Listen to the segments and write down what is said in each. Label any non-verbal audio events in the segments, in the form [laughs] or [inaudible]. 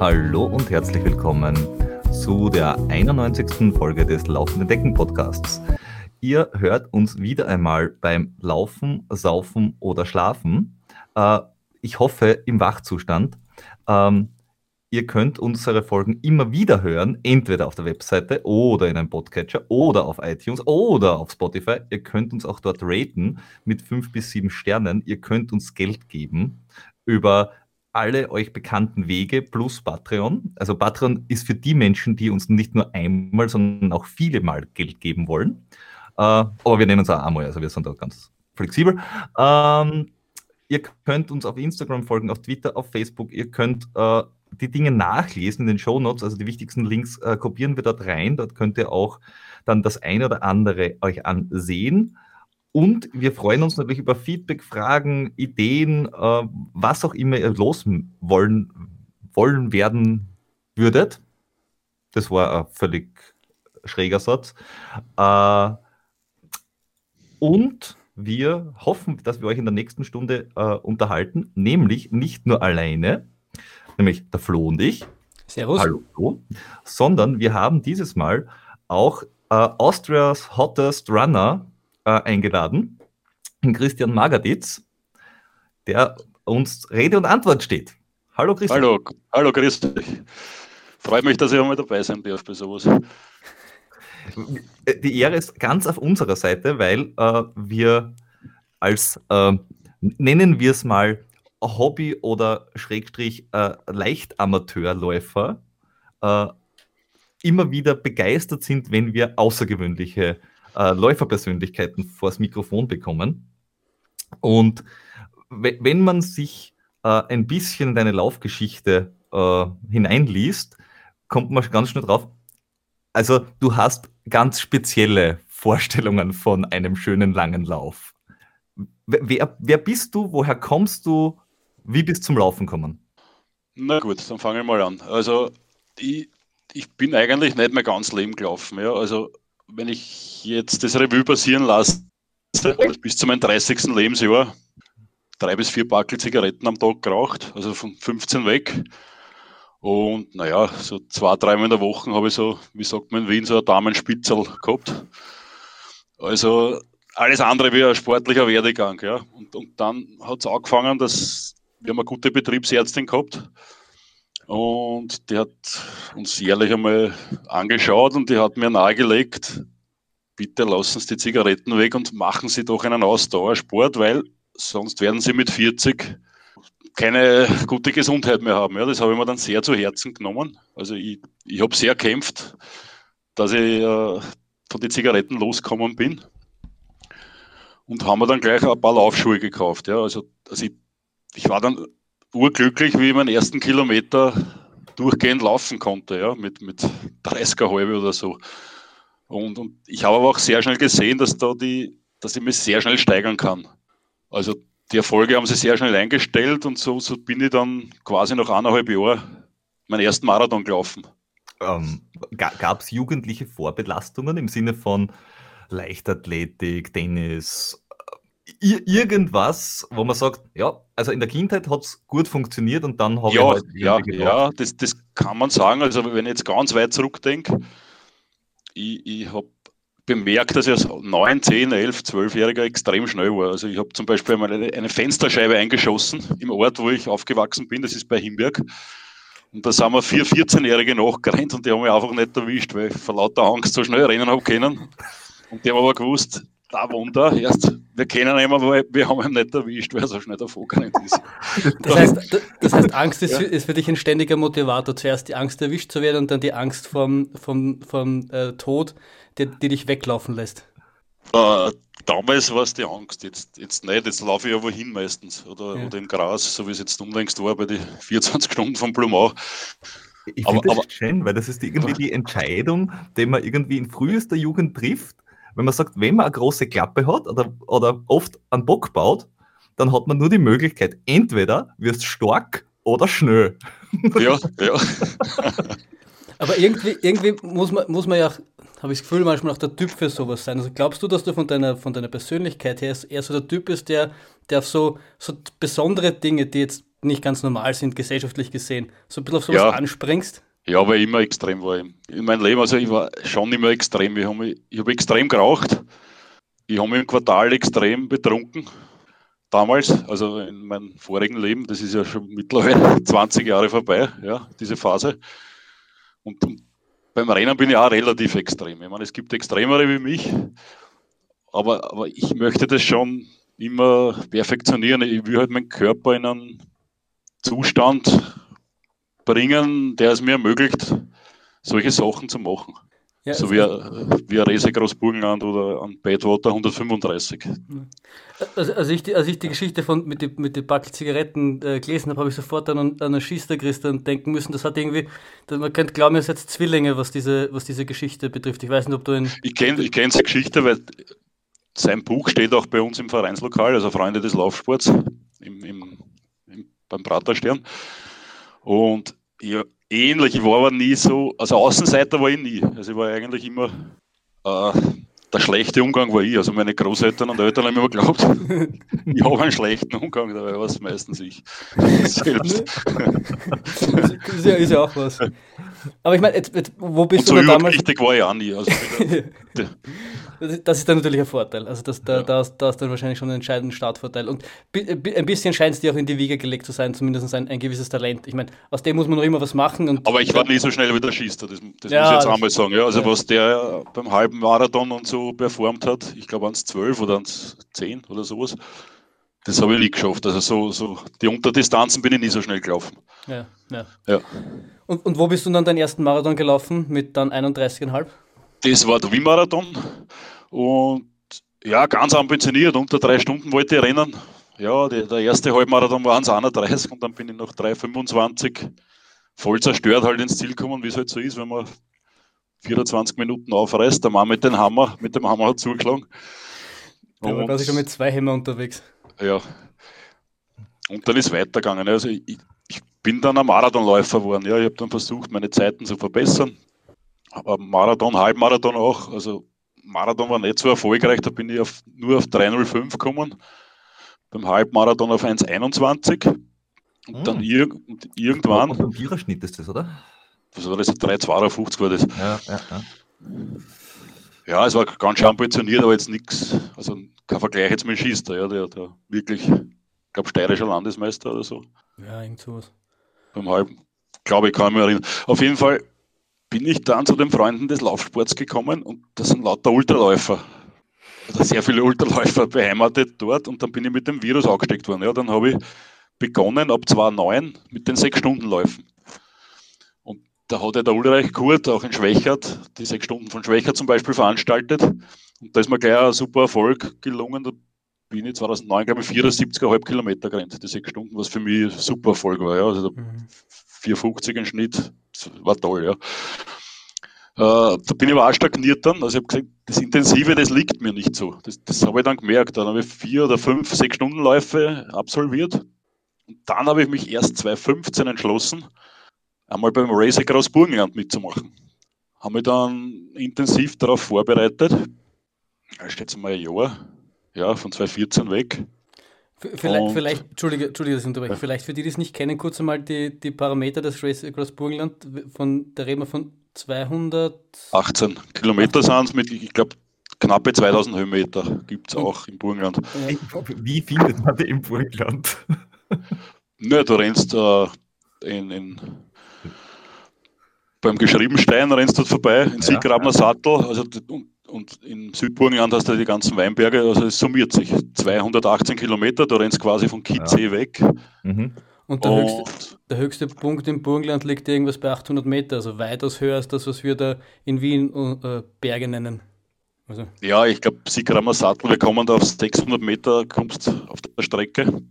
Hallo und herzlich willkommen zu der 91. Folge des Laufenden Decken Podcasts. Ihr hört uns wieder einmal beim Laufen, Saufen oder Schlafen. Äh, ich hoffe im Wachzustand. Ähm, ihr könnt unsere Folgen immer wieder hören, entweder auf der Webseite oder in einem Podcatcher oder auf iTunes oder auf Spotify. Ihr könnt uns auch dort raten mit fünf bis sieben Sternen. Ihr könnt uns Geld geben über alle euch bekannten Wege plus Patreon. Also Patreon ist für die Menschen, die uns nicht nur einmal, sondern auch viele Mal Geld geben wollen. Äh, aber wir nennen uns auch einmal, also wir sind da ganz flexibel. Ähm, ihr könnt uns auf Instagram folgen, auf Twitter, auf Facebook. Ihr könnt äh, die Dinge nachlesen in den Show Notes, also die wichtigsten Links äh, kopieren wir dort rein. Dort könnt ihr auch dann das eine oder andere euch ansehen. Und wir freuen uns natürlich über Feedback, Fragen, Ideen, äh, was auch immer ihr loswollen wollen werden würdet. Das war ein völlig schräger Satz. Äh, und wir hoffen, dass wir euch in der nächsten Stunde äh, unterhalten, nämlich nicht nur alleine, nämlich der Flo und ich. Servus. Hallo Flo. Sondern wir haben dieses Mal auch äh, Austrias Hottest Runner äh, eingeladen, Christian Magaditz, der uns Rede und Antwort steht. Hallo Christian. Hallo, hallo grüß dich. Freut mich, dass ich einmal dabei sein darf bei sowas. Die Ehre ist ganz auf unserer Seite, weil äh, wir als, äh, nennen wir es mal, Hobby- oder Schrägstrich äh, Leichtamateurläufer äh, immer wieder begeistert sind, wenn wir außergewöhnliche äh, Läuferpersönlichkeiten vors Mikrofon bekommen. Und wenn man sich äh, ein bisschen in deine Laufgeschichte äh, hineinliest, kommt man ganz schnell drauf. Also du hast ganz spezielle Vorstellungen von einem schönen langen Lauf. Wer, wer bist du? Woher kommst du? Wie bist du zum Laufen gekommen? Na gut, dann fange ich mal an. Also ich, ich bin eigentlich nicht mehr ganz Leben gelaufen. Ja. Also wenn ich jetzt das Revue passieren lasse, bis zu meinem 30. Lebensjahr drei bis vier Backel Zigaretten am Tag geraucht, also von 15 weg. Und naja, so zwei, dreimal in der Woche habe ich so, wie sagt man in Wien, so ein Damenspitzel gehabt. Also alles andere wie ein sportlicher Werdegang. Ja. Und, und dann hat es angefangen, dass wir haben eine gute Betriebsärztin gehabt und die hat uns jährlich einmal angeschaut und die hat mir nahegelegt, bitte lassen Sie die Zigaretten weg und machen Sie doch einen Ausdauersport, weil sonst werden Sie mit 40 keine gute Gesundheit mehr haben. Ja, das habe ich mir dann sehr zu Herzen genommen. Also ich, ich habe sehr kämpft, dass ich äh, von den Zigaretten losgekommen bin. Und haben wir dann gleich ein paar Laufschuhe gekauft. Ja. Also, also ich, ich war dann urglücklich, wie ich meinen ersten Kilometer durchgehend laufen konnte, ja, mit, mit 30er halbe oder so. Und, und ich habe aber auch sehr schnell gesehen, dass da die, dass ich mich sehr schnell steigern kann. Also die Erfolge haben sich sehr schnell eingestellt und so, so bin ich dann quasi nach eineinhalb Jahren meinen ersten Marathon gelaufen. Ähm, Gab es jugendliche Vorbelastungen im Sinne von Leichtathletik, Tennis, irgendwas, wo man sagt, ja, also in der Kindheit hat es gut funktioniert und dann habe ja, ich halt Ja, ja, das, das kann man sagen. Also wenn ich jetzt ganz weit zurückdenke, ich, ich habe bemerkt, dass ich als 9, 10, 11, 12-Jähriger extrem schnell war. Also ich habe zum Beispiel einmal eine, eine, Fensterscheibe eingeschossen im Ort, wo ich aufgewachsen bin, das ist bei Himberg. Und da sind wir vier 14-Jährige nachgerannt und die haben mich einfach nicht erwischt, weil ich vor lauter Angst so schnell rennen habe können. Und die haben aber gewusst, da Wunder, erst, wir kennen ihn immer, aber wir haben ihn nicht erwischt, weil er so schnell davon gerannt ist. [laughs] Das heißt, das heißt Angst ist, ja. für, ist, für, dich ein ständiger Motivator, zuerst die Angst erwischt zu werden und dann die Angst vom, vom, vom äh, Tod, die, die, dich weglaufen lässt. Äh, damals war es die Angst, jetzt, jetzt nicht, jetzt laufe ich ja wohin meistens oder, ja. oder im Gras, so wie es jetzt unlängst war bei den 24 Stunden von Blumau. Ich finde das aber, schön, weil das ist irgendwie die Entscheidung, die man irgendwie in frühester Jugend trifft wenn man sagt, wenn man eine große Klappe hat oder, oder oft einen Bock baut, dann hat man nur die Möglichkeit, entweder wirst stark oder schnell. Ja, ja. [laughs] Aber irgendwie, irgendwie muss, man, muss man ja, habe ich das Gefühl, manchmal auch der Typ für sowas sein. Also glaubst du, dass du von deiner, von deiner Persönlichkeit her eher so der Typ bist, der, der auf so, so besondere Dinge, die jetzt nicht ganz normal sind, gesellschaftlich gesehen, so ein bisschen auf sowas ja. anspringst? Ja, ich immer extrem war in meinem Leben. Also ich war schon immer extrem. Ich habe hab extrem geraucht. Ich habe mich im Quartal extrem betrunken. Damals, also in meinem vorigen Leben, das ist ja schon mittlerweile [laughs] 20 Jahre vorbei, ja, diese Phase. Und beim Rennen bin ich auch relativ extrem. Ich meine, es gibt Extremere wie mich, aber, aber ich möchte das schon immer perfektionieren. Ich will halt meinen Körper in einen Zustand bringen, der es mir ermöglicht, solche Sachen zu machen. Ja, so wie, wie ein Rese Großburgenland oder ein Badwater 135. Also, als, ich die, als ich die Geschichte von, mit den mit die Backel Zigaretten äh, gelesen habe, habe ich sofort an, an einen Schister Christian denken müssen. Das hat irgendwie, man könnte glauben, ihr seid Zwillinge, was diese, was diese Geschichte betrifft. Ich weiß nicht, ob du ihn. Ich kenne ich kenn die Geschichte, weil sein Buch steht auch bei uns im Vereinslokal, also Freunde des Laufsports im, im, im beim Praterstern. Und ja, ähnlich, ich war aber nie so, also Außenseiter war ich nie. Also ich war eigentlich immer äh, der schlechte Umgang war ich. Also meine Großeltern und Eltern haben immer geglaubt, [laughs] ich habe einen schlechten Umgang, dabei war es meistens ich [laughs] selbst. ist, ja, ist ja auch was. Aber ich meine, wo bist und du so damals? Richtig war ich auch nie. Also, [laughs] das ist dann natürlich ein Vorteil. Also das, da, ja. da, ist, da ist dann wahrscheinlich schon ein entscheidender Startvorteil. Und ein bisschen scheint es dir auch in die Wiege gelegt zu sein, zumindest ein, ein gewisses Talent. Ich meine, aus dem muss man noch immer was machen. Aber ich war nie so schnell wie der Schießer, das, das ja, muss ich jetzt einmal sagen. Ja, also ja. was der beim halben Marathon und so performt hat, ich glaube ans 12 oder ans 10 oder sowas, das habe ich nie geschafft. Also so, so die Unterdistanzen bin ich nie so schnell gelaufen. Ja, ja. ja. Und, und wo bist du dann deinen ersten Marathon gelaufen mit dann 31,5? Das war der Wien-Marathon. Und ja, ganz ambitioniert, unter drei Stunden wollte ich rennen. Ja, die, der erste Halbmarathon war 1,31 und dann bin ich nach 3,25 voll zerstört halt ins Ziel gekommen, wie es halt so ist, wenn man 24 Minuten aufreißt. Der Mann mit dem Hammer, mit dem Hammer hat zugeschlagen. Der war quasi schon mit zwei Hämmer unterwegs. Ja. Und dann ist es weitergegangen. Also ich, ich bin dann ein Marathonläufer geworden. Ja, ich habe dann versucht, meine Zeiten zu verbessern. Aber Marathon, Halbmarathon auch. Also Marathon war nicht so erfolgreich, da bin ich auf, nur auf 3,05 gekommen. Beim Halbmarathon auf 1,21. Und hm. dann ir und irgendwann. Und ein Viererschnitt ist das, oder? Was war das? 3,52 war das. Ja, ja, ja. Ja, es war ganz schön ambitioniert, aber jetzt nichts, also kein Vergleich jetzt mit dem Schiester, ja, der, der wirklich, ich glaube, steirischer Landesmeister oder so. Ja, irgend sowas. Beim Halben, glaube ich, kann ich mich erinnern. Auf jeden Fall bin ich dann zu den Freunden des Laufsports gekommen und das sind lauter Ultraläufer. Also sehr viele Ultraläufer beheimatet dort und dann bin ich mit dem Virus angesteckt worden. Ja, dann habe ich begonnen ab 2009 mit den sechs Stunden Läufen. Und da hat ja der Ulreich Kurt auch in Schwächert, die sechs Stunden von Schwächert zum Beispiel veranstaltet. Und da ist mir gleich ein super Erfolg gelungen. Da bin ich 2009, glaube ich, 74,5 Kilometer gerannt, die sechs Stunden, was für mich super Erfolg war. Ja. Also mhm. 4,50 im Schnitt, das war toll, ja. Äh, da bin ich aber auch stagniert dann. Also ich habe gesagt, das Intensive, das liegt mir nicht so. Das, das habe ich dann gemerkt. Dann habe ich vier oder fünf, sechs Stunden Läufe absolviert. Und dann habe ich mich erst 2015 entschlossen, einmal beim Race Across Burgenland mitzumachen. Habe mich dann intensiv darauf vorbereitet. Ich schätze mal ein Jahr, ja, von 2014 weg. Vielleicht, vielleicht, Entschuldige, Entschuldige, dass ich unterbreche. Ja. Vielleicht für die, die es nicht kennen, kurz einmal die, die Parameter des Race Across Burgenland. Von, da reden wir von 218 Kilometer sind es mit, ich glaube, knappe 2000 Höhenmeter gibt es auch im Burgenland. Wie findet man den im Burgenland? [laughs] Ne, du rennst äh, in, in, beim Geschriebenstein rennst du vorbei, in Siegrabner ja. Sattel, also und im Südburgenland hast du die ganzen Weinberge, also es summiert sich. 218 Kilometer, du rennst quasi von Kitzee ja. weg. Mhm. Und, der, und höchste, der, höchste, Punkt im Burgenland liegt irgendwas bei 800 Meter, also weitaus höher als das, was wir da in Wien äh, Berge nennen. Also. Ja, ich glaube, Siegramer Sattel, wir kommen da auf 600 Meter, kommst auf der Strecke.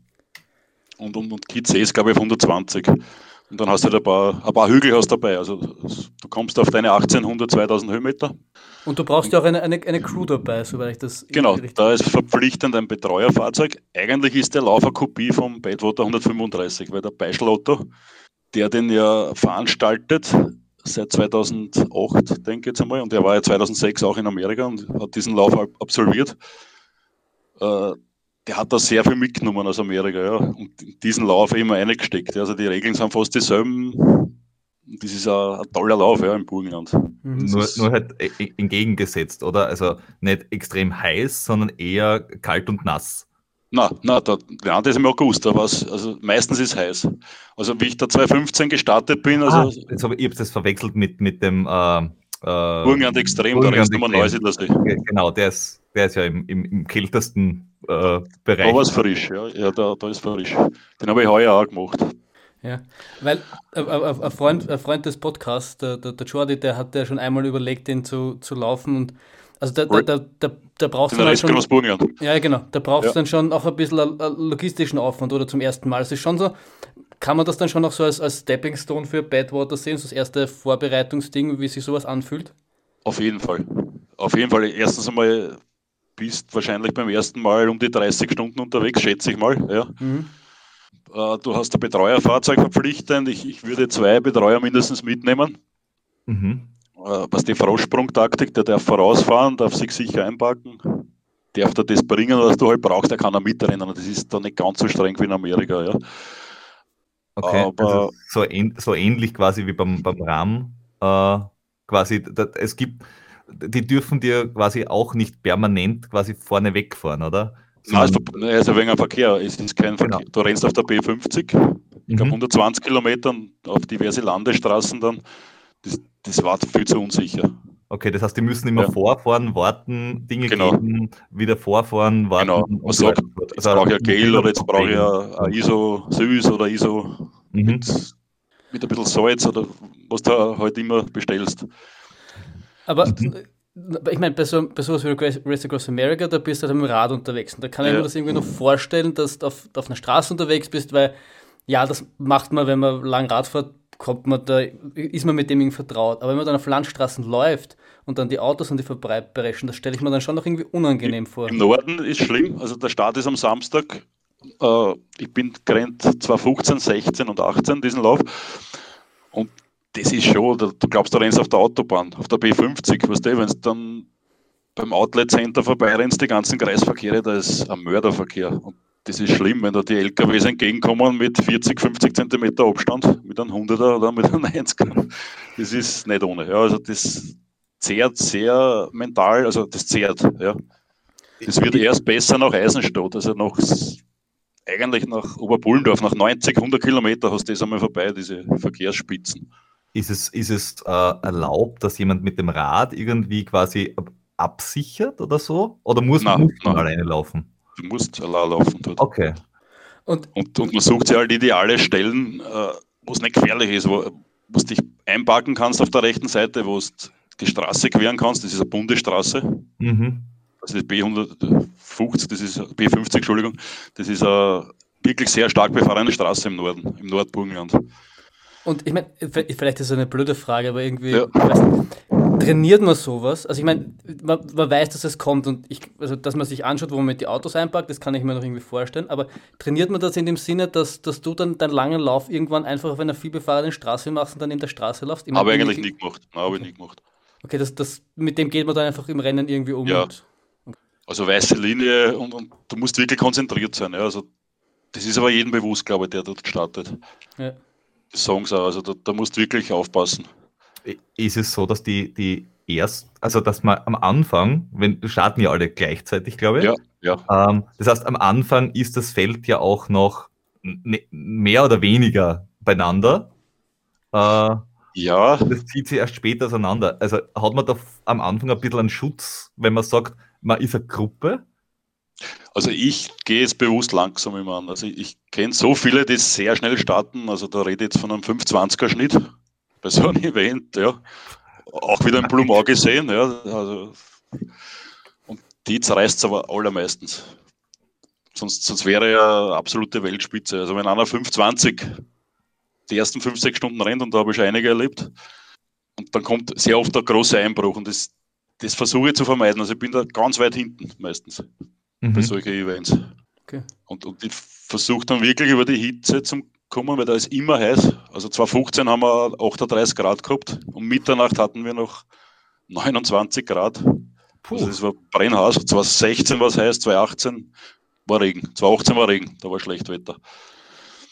Und, und, und Kitzee ist, glaube ich, auf 120. Und dann hast du halt ein paar, ein paar Hügel hast dabei. Also du kommst auf deine 1800, 2000 Höhenmeter. Und du brauchst ja auch eine, eine, eine Crew dabei, soweit ich das. Genau, da ist verpflichtend ein Betreuerfahrzeug. Eigentlich ist der Lauf eine Kopie vom Badwater 135, weil der Beischlotto, der den ja veranstaltet, seit 2008, denke ich jetzt einmal, und er war ja 2006 auch in Amerika und hat diesen Lauf absolviert. Äh, der hat da sehr viel mitgenommen aus Amerika, ja. Und diesen Lauf immer eingesteckt. Also die Regeln sind fast dieselben. Das ist ein, ein toller Lauf ja, im Burgenland. Mhm. Nur, nur halt entgegengesetzt, oder? Also nicht extrem heiß, sondern eher kalt und nass. Na, na, der, der andere ist im August, aber also meistens ist es heiß. Also wie ich da 2015 gestartet bin, also. Ah, jetzt habe ich habe das verwechselt mit, mit dem äh, äh, Burgenland Extrem, Burgenland der Rest nochmal Neusiedlersee. Genau, der ist, der ist ja im, im, im kältesten äh, Bereich. Da war es frisch, ja, ja da, da ist frisch. Den habe ich heuer auch gemacht. Ja, weil äh, äh, ein Freund, ein Freund des Podcasts, der, der, der Jordi, der hat ja schon einmal überlegt, den zu, zu laufen und also da, da, da, da, da brauchst du halt schon. Ja, genau. Da brauchst ja. dann schon auch ein bisschen logistischen Aufwand oder zum ersten Mal. Es ist schon so, kann man das dann schon auch so als, als Stepping Stone für Badwater sehen, so das erste Vorbereitungsding, wie sich sowas anfühlt? Auf jeden Fall. Auf jeden Fall. Erstens einmal bist wahrscheinlich beim ersten Mal um die 30 Stunden unterwegs, schätze ich mal. Ja. Mhm. Äh, du hast ein Betreuerfahrzeug verpflichtend. Ich, ich würde zwei Betreuer mindestens mitnehmen. Mhm. Äh, was die Vorausprungtaktik, der darf vorausfahren, darf sich sicher einpacken, darf dir das bringen, was du halt brauchst, der kann er mitrennen. Das ist dann nicht ganz so streng wie in Amerika. Ja. Okay, Aber, also so, ähn, so, ähnlich quasi wie beim, beim RAM. Äh, quasi, das, es gibt, die dürfen dir quasi auch nicht permanent quasi vorne wegfahren, oder? Nein, es ist ein wenig ein Verkehr. Es ist kein genau. Verkehr. Du rennst auf der B50, ich glaube mhm. 120 Kilometer auf diverse Landesstraßen dann das, das war viel zu unsicher. Okay, das heißt, die müssen immer ja. vorfahren, warten, Dinge genau. geben, wieder vorfahren, warten. Genau. Man sagt, jetzt also, brauche ich ein Gel oder jetzt brauche ich ein, ein ISO süß oder ISO mhm. mit, mit ein bisschen Salz oder was du halt immer bestellst. Aber mhm. Ich meine, bei, so, bei sowas wie Race Across America, da bist du halt mit dem Rad unterwegs. Und da kann ich ja. mir das irgendwie noch vorstellen, dass du auf, auf einer Straße unterwegs bist, weil ja, das macht man, wenn man lang Rad fährt, kommt man da, ist man mit dem irgendwie vertraut. Aber wenn man dann auf Landstraßen läuft und dann die Autos und die vorbeipreschen, das stelle ich mir dann schon noch irgendwie unangenehm vor. Im Norden ist schlimm, also der Start ist am Samstag. Äh, ich bin gerannt 2015, 16 und 18 diesen Lauf. Und das ist schon, du glaubst, du rennst auf der Autobahn, auf der B50, weißt du, wenn du dann beim Outlet Center vorbeirennst, die ganzen Kreisverkehre, da ist ein Mörderverkehr. Und das ist schlimm, wenn da die LKWs entgegenkommen mit 40, 50 Zentimeter Abstand, mit einem 100er oder mit einem 90er. Das ist nicht ohne. Ja, also das zehrt sehr mental, also das zehrt. Ja. Das wird erst besser nach Eisenstadt, also nach, eigentlich nach Oberbullendorf, nach 90, 100 Kilometer hast du das einmal vorbei, diese Verkehrsspitzen. Ist es, ist es äh, erlaubt, dass jemand mit dem Rad irgendwie quasi absichert oder so? Oder muss, nein, muss man nein. alleine laufen? Du musst allein laufen dort. Okay. Und, und, und man sucht sich halt ideale Stellen, äh, wo es nicht gefährlich ist, wo, wo du dich einparken kannst auf der rechten Seite, wo du die Straße queren kannst. Das ist eine Bundesstraße. Mhm. Das ist B150, das ist B50, Entschuldigung. Das ist eine wirklich sehr stark befahrene Straße im Norden, im Nordburgenland. Und ich meine, vielleicht ist es eine blöde Frage, aber irgendwie, ja. nicht, trainiert man sowas? Also ich meine, man, man, weiß, dass es kommt und ich, also dass man sich anschaut, wo man mit die Autos einpackt, das kann ich mir noch irgendwie vorstellen, aber trainiert man das in dem Sinne, dass, dass du dann deinen langen Lauf irgendwann einfach auf einer vielbefahrenen Straße machst und dann in der Straße laufst? Ich habe eigentlich nie gemacht. Habe okay. ich nie gemacht. Okay, das, das, mit dem geht man dann einfach im Rennen irgendwie um. Ja. Und, okay. Also weiße Linie und, und, du musst wirklich konzentriert sein. Ja. Also das ist aber jedem bewusst, glaube ich, der dort startet. Ja. Sie auch. Also da, da musst du wirklich aufpassen ist es so, dass die, die erst, also dass man am Anfang, wenn starten ja alle gleichzeitig, glaube ich. Ja, ja. Ähm, das heißt, am Anfang ist das Feld ja auch noch ne, mehr oder weniger beieinander. Äh, ja. Das zieht sich erst später auseinander. Also hat man da am Anfang ein bisschen einen Schutz, wenn man sagt, man ist eine Gruppe? Also ich gehe jetzt bewusst langsam immer an. Also ich, kenne so viele, die sehr schnell starten. Also da rede ich jetzt von einem 520er Schnitt bei so einem [laughs] Event, ja. Auch wieder in Blumau gesehen, ja. Also, und die zerreißt es aber allermeistens. Sonst, sonst wäre er ja absolute Weltspitze. Also wenn einer 520 die ersten 5, 6 Stunden rennt, und da habe ich schon einige erlebt, und dann kommt sehr oft der große Einbruch und das, das versuche ich zu vermeiden. Also ich bin da ganz weit hinten meistens mhm. bei solchen Events. Okay. Und, und ich versuche dann wirklich über die Hitze zum kommen, weil da ist immer heiß. Also 2015 haben wir 38 Grad gehabt. Um Mitternacht hatten wir noch 29 Grad. Puh. Also das war Brennhaus. 2016 war es heiß, 2018 war Regen. 2018 war Regen, da war schlecht Wetter.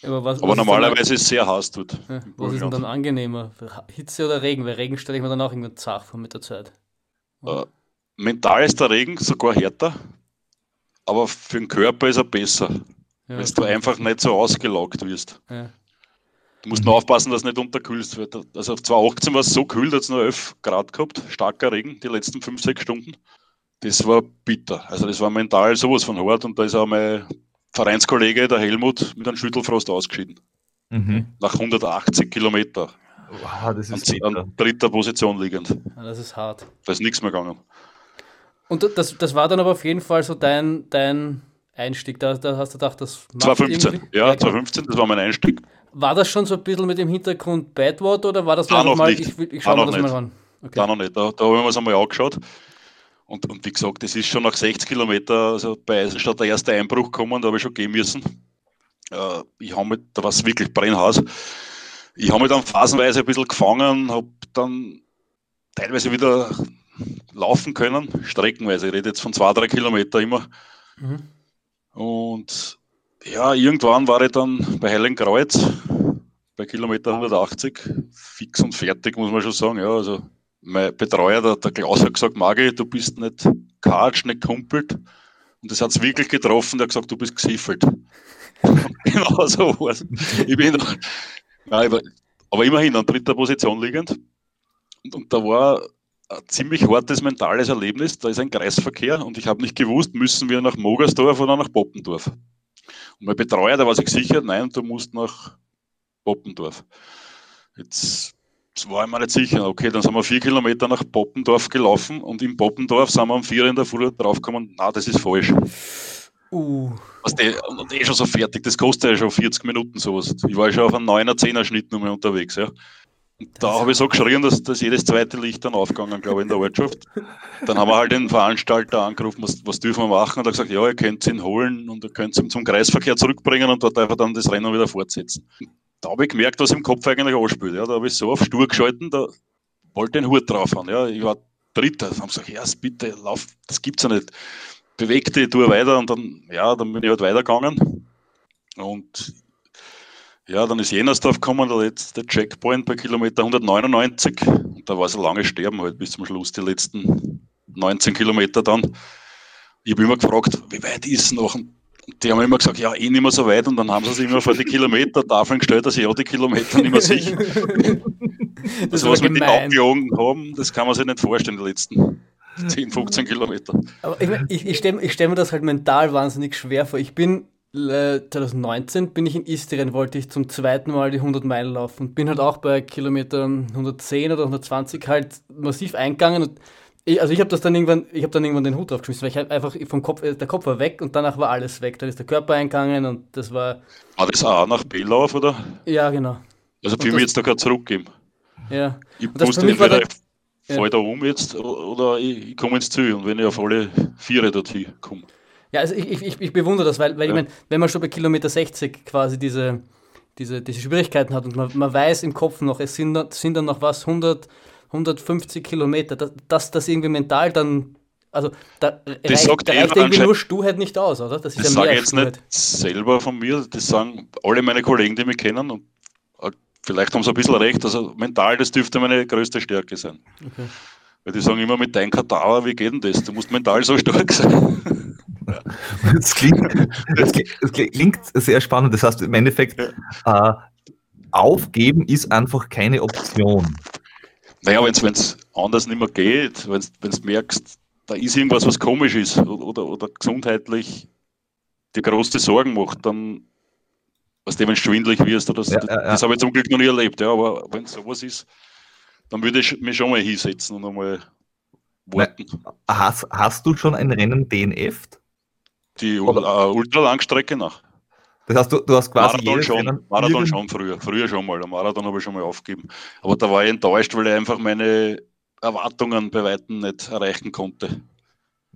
Aber, was, Aber was normalerweise ist es sehr heiß dort. Ja, was ist denn dann angenehmer? Hitze oder Regen? Weil Regen stelle ich mir dann auch irgendwann zart vor mit der Zeit. Äh, mental ist der Regen sogar härter, aber für den Körper ist er besser, Ja, wenn du einfach nicht so ausgelaugt wirst. ja. Du musst nur aufpassen, dass du nicht unterkühlst. weil da- Also auf 2018 war es so kühl, da hat es nur 11 Grad gehabt, starker Regen, die letzten 5, 6 Stunden. Das war bitter. Also das war mental sowas von hart und da ist auch mein Vereinskollege, der Helmut, mit einem Schüttelfrost ausgeschieden. Mhm. Nach 180 Kilometer, Wow, das an, ist bitter. an dritter Position liegend. Ja, das ist hart. Da ist nichts mehr gegangen. Und das, das war dann aber auf jeden Fall so dein, dein Einstieg. Da, da hast du gedacht, das macht 2015, irgendwie- ja, genau. 2015, das war mein Einstieg. War das schon so ein bisschen mit dem Hintergrund Badwater oder war das Da noch mal, nicht. ich, ich Da schaue noch das mal nicht. an? Okay. Da noch nicht. Da, da habe ich mir das einmal angeschaut. Und, und wie gesagt, das ist schon nach 60 Kilometern, also bei Eisenstadt der erste Einbruch gekommen, da habe ich schon gehen müssen. Äh, ich habe mich, da war es wirklich brennhaus. Ich habe mich dann phasenweise ein bisschen gefangen, habe dann teilweise wieder laufen können, streckenweise. Ich rede jetzt von zwei, drei Kilometer immer. Mhm. Und ja, irgendwann war ich dann bei Heiligenkreuz, bei Kilometer 180, fix und fertig, muss man schon sagen. Ja, also mein Betreuer, der, der Klaus, hat gesagt, Magi, du bist nicht Katsch, nicht kumpelt. Und das hat es wirklich getroffen, der hat gesagt, du bist gesiffelt. [laughs] genau so war's. Ich bin nein, war, aber immerhin an dritter Position liegend. Und, und da war ein ziemlich hartes mentales Erlebnis. Da ist ein Kreisverkehr und ich habe nicht gewusst, müssen wir nach Mogersdorf oder nach Poppendorf. Und mein Betreuer, da war sich sicher, nein, du musst nach Poppendorf. Jetzt das war ich mir nicht sicher. Okay, dann sind wir vier Kilometer nach Poppendorf gelaufen und in Poppendorf sind wir um vier in der Früh draufgekommen, na, das ist falsch. Uh, Was die, und eh schon so fertig, das kostet ja schon 40 Minuten sowas. Ich war schon auf einem 9er, 10er Schnitt unterwegs. Ja. Da habe ich so geschrien, dass, dass jedes zweite Licht dann aufgegangen, glaube ich, in der Ortschaft. Dann haben wir halt den Veranstalter angerufen, was, was dürfen wir machen? Und er hat gesagt, ja, ihr könnt ihn holen und ihr könnt ihn zum Kreisverkehr zurückbringen und dort einfach dann das Rennen wieder fortsetzen. Da habe ich gemerkt, was im Kopf eigentlich anspielt. Ja. Da habe ich so auf stur geschalten, da wollte ich den Hut drauf haben. Ja. Ich war Dritter. Dann haben sie gesagt, ja, bitte, lauf, das gibt's ja nicht. Beweg dich, tu weiter und dann, ja, dann bin ich halt weitergegangen. Und ja, dann ist Jenersdorf gekommen, der letzte Checkpoint bei Kilometer 199. Und da war so lange Sterben halt bis zum Schluss, die letzten 19 Kilometer dann. Ich habe immer gefragt, wie weit ist es noch? Und die haben immer gesagt, ja, eh nicht mehr so weit. Und dann haben sie sich immer vor die Kilometertafeln gestellt, dass ich ja die Kilometer nicht mehr sehe. das Also war was wir die gemein. abgelogen haben, das kann man sich nicht vorstellen, die letzten 10, 15 Kilometer. Aber ich, mein, ich, ich stelle stell mir das halt mental wahnsinnig schwer vor. Ich bin 2019 bin ich in Istrien, wollte ich zum zweiten Mal die 100 Meilen laufen. Bin halt auch bei Kilometern 110 oder 120 halt massiv eingegangen und ich, also ich habe das dann irgendwann, ich habe dann irgendwann den Hut draufgeschmissen, weil ich halt einfach vom Kopf, äh, der Kopf war weg und danach war alles weg. Dann ist der Körper eingegangen und das war, War das auch nach Bellauf, oder? ja genau, Also für mich jetzt da gerade zurückgeben. ja. Ich Und war entweder der- ich fall da um jetzt oder ich, ich komme ins Ziel und wenn ich auf alle Viere dorthin komme. Ja, also ich, ich, ich- ich bewundere das, weil, weil ich Ja. meine, wenn man schon bei Kilometer 60 quasi diese, diese, diese Schwierigkeiten hat und man, man weiß im Kopf noch, es sind, dann- sind dann noch was, 100, 150 Kilometer, dass, das irgendwie mental dann, also da reicht, sagt da jeder reicht irgendwie nur Sturheit nicht aus, oder? Das ist Das ja sage ich jetzt nicht selber von mir, das sagen alle meine Kollegen, die mich kennen und äh, vielleicht haben sie ein bisschen recht, also mental, das dürfte meine größte Stärke sein. Okay. Weil die sagen immer mit deinem Kadaver, wie geht denn das? Du musst mental so stark sein. [laughs] [laughs] Das klingt, das klingt, das klingt sehr spannend. Das heißt, im Endeffekt, äh, aufgeben ist einfach keine Option. Naja, wenn es anders nicht mehr geht, wenn du merkst, da ist irgendwas, was komisch ist oder, oder, gesundheitlich dir große Sorgen macht, dann, was du schwindelig wirst, oder so, Ja, das, ja, ja. das habe ich zum Glück noch nie erlebt, ja, aber wenn sowas ist, dann würde ich mich schon mal hinsetzen und einmal warten. Hast, hast du schon ein Rennen DNF? Die äh, Ultralangstrecke nach. Das heißt, du, du hast quasi Marathon schon, Marathon schon früher, früher schon mal. Am Marathon habe ich schon mal aufgegeben. Aber da war ich enttäuscht, weil ich einfach meine Erwartungen bei Weitem nicht erreichen konnte.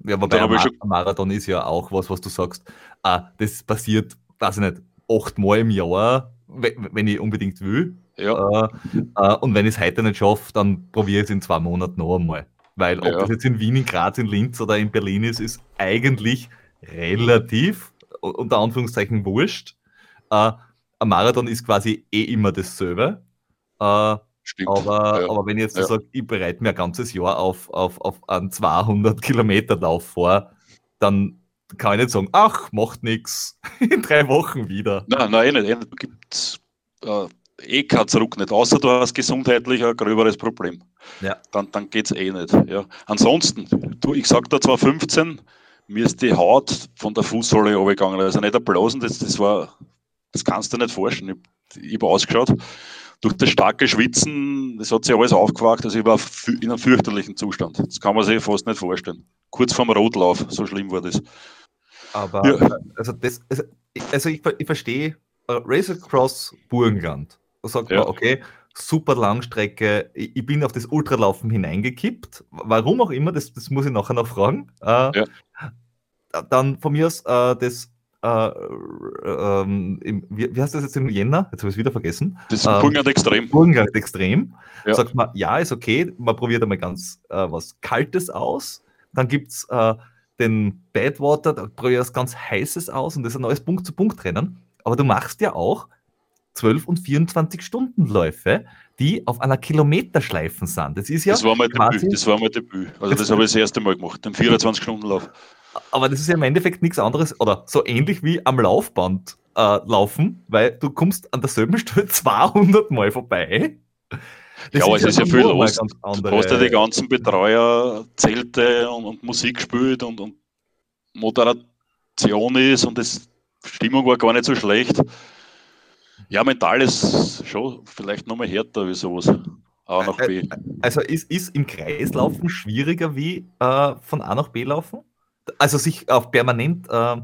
Ja, wobei Da ein habe ich Ma- schon- ein Marathon ist ja auch was, was du sagst. Ah, das passiert, weiß ich nicht, achtmal im Jahr, we- wenn ich unbedingt will. Ja, Äh, äh, und wenn ich es heute nicht schaffe, dann probiere ich es in zwei Monaten noch einmal. Weil ob Ja. das jetzt in Wien, in Graz, in Linz oder in Berlin ist, ist eigentlich relativ. unter Anführungszeichen wurscht. Äh, ein Marathon ist quasi eh immer dasselbe. Äh, Stimmt. aber, ja. aber wenn ich jetzt Ja. sage, ich bereite mir ein ganzes Jahr auf, auf, auf einen 200 Kilometer Lauf vor, dann kann ich nicht sagen, ach, macht nichts, [laughs] in drei Wochen wieder. Nein, nein, eh nicht. Eh nicht. Gibt äh, eh kein Zurück nicht, außer du hast gesundheitlich ein gröberes Problem. Ja. Dann, dann geht es eh nicht. Ja. Ansonsten, du, ich sag da zwar 15, mir ist die Haut von der Fußsohle runtergegangen. Also nicht ein Blasen, das, das war, das kannst du nicht vorstellen. Ich, ich habe ausgeschaut. Durch das starke Schwitzen, das hat sich alles aufgewacht, also ich war in einem fürchterlichen Zustand. Das kann man sich fast nicht vorstellen. Kurz vorm Rotlauf, so schlimm war das. Aber Ja. also, das, also, ich, also ich, ver- ich verstehe äh, Race Across Burgenland. Da sagt Ja. man, okay, super Langstrecke, ich, ich bin auf das Ultralaufen hineingekippt. Warum auch immer, das, das muss ich nachher noch fragen. Äh, Ja. Dann von mir aus äh, das, äh, ähm, im, wie, wie heißt das jetzt im Jänner? Jetzt habe ich es wieder vergessen. Das ist Ähm, Burgenland extrem. Burgenland extrem. Ja. Sagt man, ja, ist okay, man probiert einmal ganz äh, was Kaltes aus. Dann gibt es äh, den Badwater, da probiert was ganz Heißes aus und das ist ein neues Punkt-zu-Punkt-Rennen. Aber du machst ja auch 12 und 24 Stunden Läufe, die auf einer Kilometerschleifen sind. Das ist ja, das war mein Debüt. Das war mein Debüt. Also das habe ich das erste Mal gemacht, den 24-Stunden-Lauf. Aber das ist ja im Endeffekt nichts anderes oder so ähnlich wie am Laufband äh, laufen, weil du kommst an derselben [laughs] Stelle 200 Mal vorbei. Das Ja, aber es ist ja viel los. Du hast ja die ganzen Betreuer, Zelte und, und Musik gespielt und, und Moderation ist und das Stimmung war gar nicht so schlecht. Ja, mental ist schon vielleicht nochmal härter wie sowas. A nach B. Also ist, ist im Kreislaufen schwieriger wie äh, von A nach B laufen? Also sich auf permanent, äh,